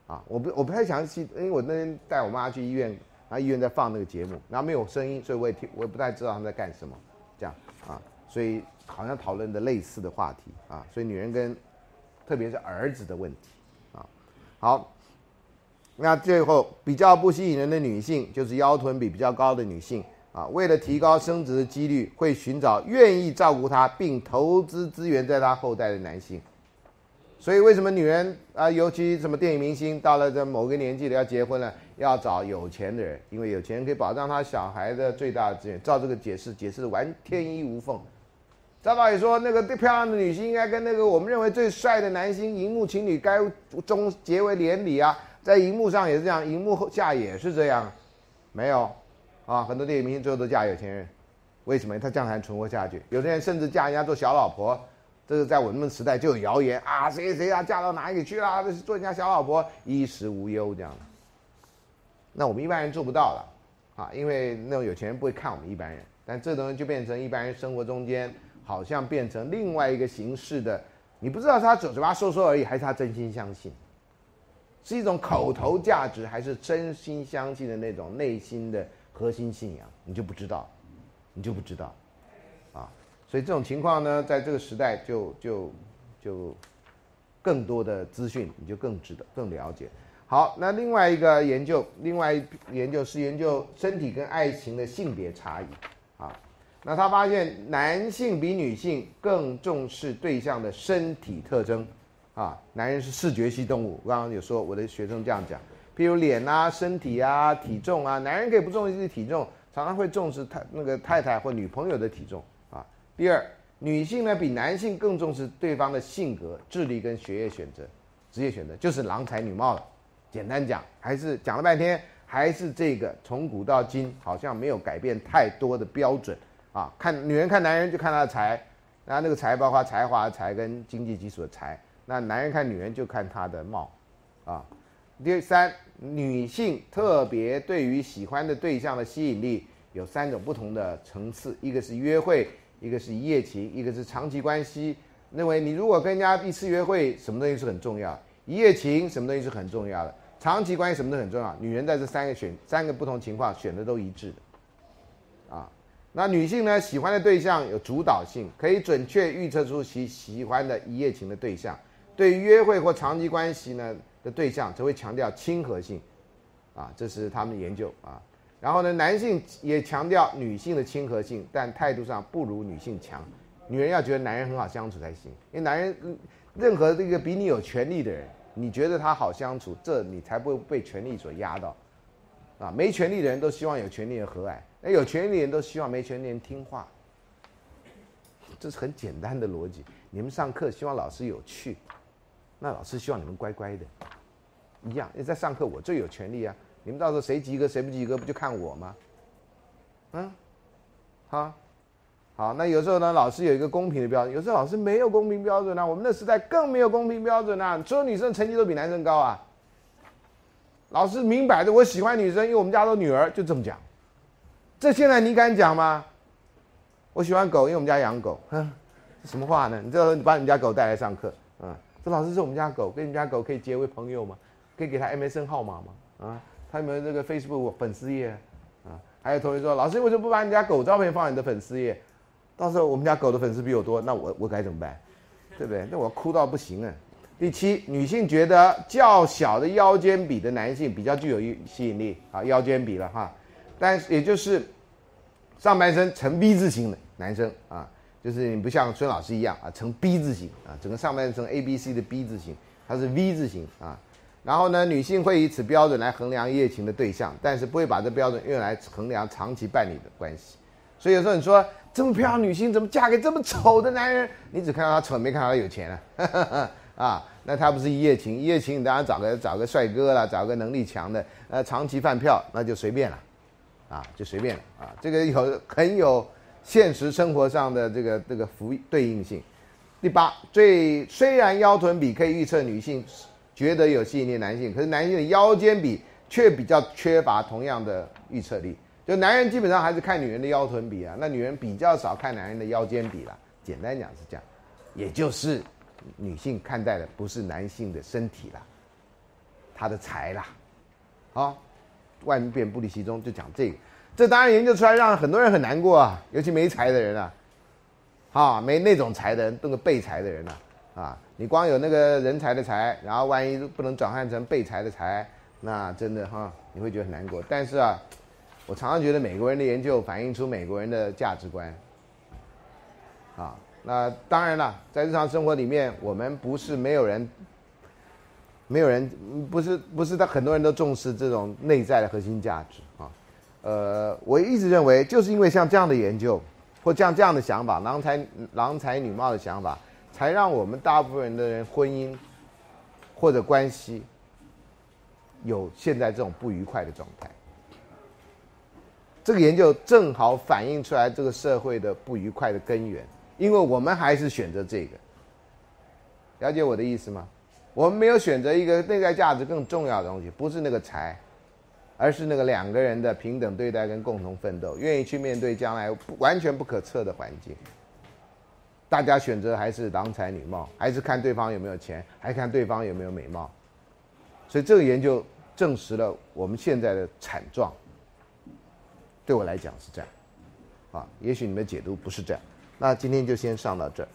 啊，我不我不太详细，因为我那天带我妈去医院。然后医院在放那个节目，然后没有声音，所以我也听，我也不太知道他们在干什么，这样啊，所以好像讨论的类似的话题啊，所以女人跟，特别是儿子的问题啊，好，那最后比较不吸引人的女性，就是腰臀比比较高的女性啊，为了提高生殖的几率，会寻找愿意照顾她并投资资源在她后代的男性。所以为什么女人啊，尤其什么电影明星到了这某个年纪了要结婚了，要找有钱的人，因为有钱可以保障他小孩的最大的资源。照这个解释，解释的完天衣无缝。张导也说，那个最漂亮的女星应该跟那个我们认为最帅的男星荧幕情侣该终结为连理啊，在荧幕上也是这样，荧幕下也是这样，没有啊，很多电影明星最后都嫁有钱人，为什么？他这样才能存活下去。有的人甚至嫁人家做小老婆。这个在我们时代就有谣言啊，谁谁啊嫁到哪里去了？这是做人家小老婆，衣食无忧这样的。那我们一般人做不到了，啊，因为那种有钱人不会看我们一般人。但这东西就变成一般人生活中间，好像变成另外一个形式的，你不知道是他嘴嘴巴说说而已，还是他真心相信，是一种口头价值，还是真心相信的那种内心的核心信仰，你就不知道，你就不知道。啊所以这种情况呢，在这个时代就就就更多的资讯，你就更值得更了解。好，那另外一个研究，另外一研究是研究身体跟爱情的性别差异啊。那他发现男性比女性更重视对象的身体特征啊。男人是视觉系动物，刚刚有说我的学生这样讲，譬如脸啊、身体啊、体重啊，男人可以不重视自己体重，常常会重视太那个太太或女朋友的体重。啊第二，女性呢比男性更重视对方的性格、智力跟学业选择、职业选择，就是郎才女貌了。简单讲，还是讲了半天，还是这个从古到今好像没有改变太多的标准啊。看女人看男人就看他的才，那那个才包括才华才跟经济基础的才。那男人看女人就看她的貌，啊。第三，女性特别对于喜欢的对象的吸引力有三种不同的层次，一个是约会。一个是一夜情，一个是长期关系。认为你如果跟人家一次约会，什么东西是很重要？一夜情什么东西是很重要的？长期关系什么都很重要。女人在这三个选三个不同情况选的都一致的，啊，那女性呢，喜欢的对象有主导性，可以准确预测出其喜欢的一夜情的对象。对于约会或长期关系呢的对象，则会强调亲和性。啊，这是他们的研究啊。然后呢，男性也强调女性的亲和性，但态度上不如女性强。女人要觉得男人很好相处才行，因为男人任何这个比你有权利的人，你觉得他好相处，这你才不会被权力所压到。啊，没权利的人都希望有权利的和蔼，那有权利的人都希望没权利人听话。这是很简单的逻辑。你们上课希望老师有趣，那老师希望你们乖乖的，一样。你在上课我最有权利啊。你们到时候谁及格谁不及格，不就看我吗？嗯，好，好，那有时候呢，老师有一个公平的标准，有时候老师没有公平标准啊。我们那时代更没有公平标准啊，所有女生成绩都比男生高啊。老师明摆着我喜欢女生，因为我们家都女儿，就这么讲。这现在你敢讲吗？我喜欢狗，因为我们家养狗。哼，什么话呢？你这把你家狗带来上课，嗯，这老师是我们家狗，跟你家狗可以结为朋友吗？可以给他 MSN 号码吗？啊？他有没有这个 Facebook 粉丝页啊？还有同学说，老师为什么不把你家狗照片放你的粉丝页？到时候我们家狗的粉丝比我多，那我我该怎么办？对不对？那我哭到不行啊！第七，女性觉得较小的腰间比的男性比较具有吸引力啊，腰间比了哈。但是也就是上半身呈 V 字形的男生啊，就是你不像孙老师一样啊，呈 B 字形啊，整个上半身 A B C 的 B 字形，它是 V 字形啊。然后呢，女性会以此标准来衡量一夜情的对象，但是不会把这标准用来衡量长期伴侣的关系。所以有时候你说这么漂亮女性怎么嫁给这么丑的男人？你只看到他丑，没看到他有钱啊？<laughs> 啊，那他不是一夜情，一夜情你当然找个找个帅哥啦，找个能力强的，呃，长期饭票那就随便了，啊，就随便了啊。这个有很有现实生活上的这个这个符对应性。第八，最虽然腰臀比可以预测女性。觉得有吸引力男性，可是男性的腰间比却比较缺乏同样的预测力。就男人基本上还是看女人的腰臀比啊，那女人比较少看男人的腰间比了。简单讲是这样，也就是女性看待的不是男性的身体啦，他的财啦。好，万变不离其宗，就讲这个。这当然研究出来让很多人很难过啊，尤其没财的人啊，啊，没那种财的人，那个备财的人啊。啊，你光有那个人才的才，然后万一不能转换成备财的财，那真的哈，你会觉得很难过。但是啊，我常常觉得美国人的研究反映出美国人的价值观。啊，那当然了，在日常生活里面，我们不是没有人，没有人不是不是他很多人都重视这种内在的核心价值啊。呃，我一直认为，就是因为像这样的研究，或像这样的想法，郎才郎才女貌的想法。才让我们大部分人的人婚姻或者关系有现在这种不愉快的状态。这个研究正好反映出来这个社会的不愉快的根源，因为我们还是选择这个。了解我的意思吗？我们没有选择一个内在价值更重要的东西，不是那个财，而是那个两个人的平等对待跟共同奋斗，愿意去面对将来完全不可测的环境。大家选择还是郎才女貌，还是看对方有没有钱，还看对方有没有美貌，所以这个研究证实了我们现在的惨状。对我来讲是这样，啊，也许你们解读不是这样，那今天就先上到这儿。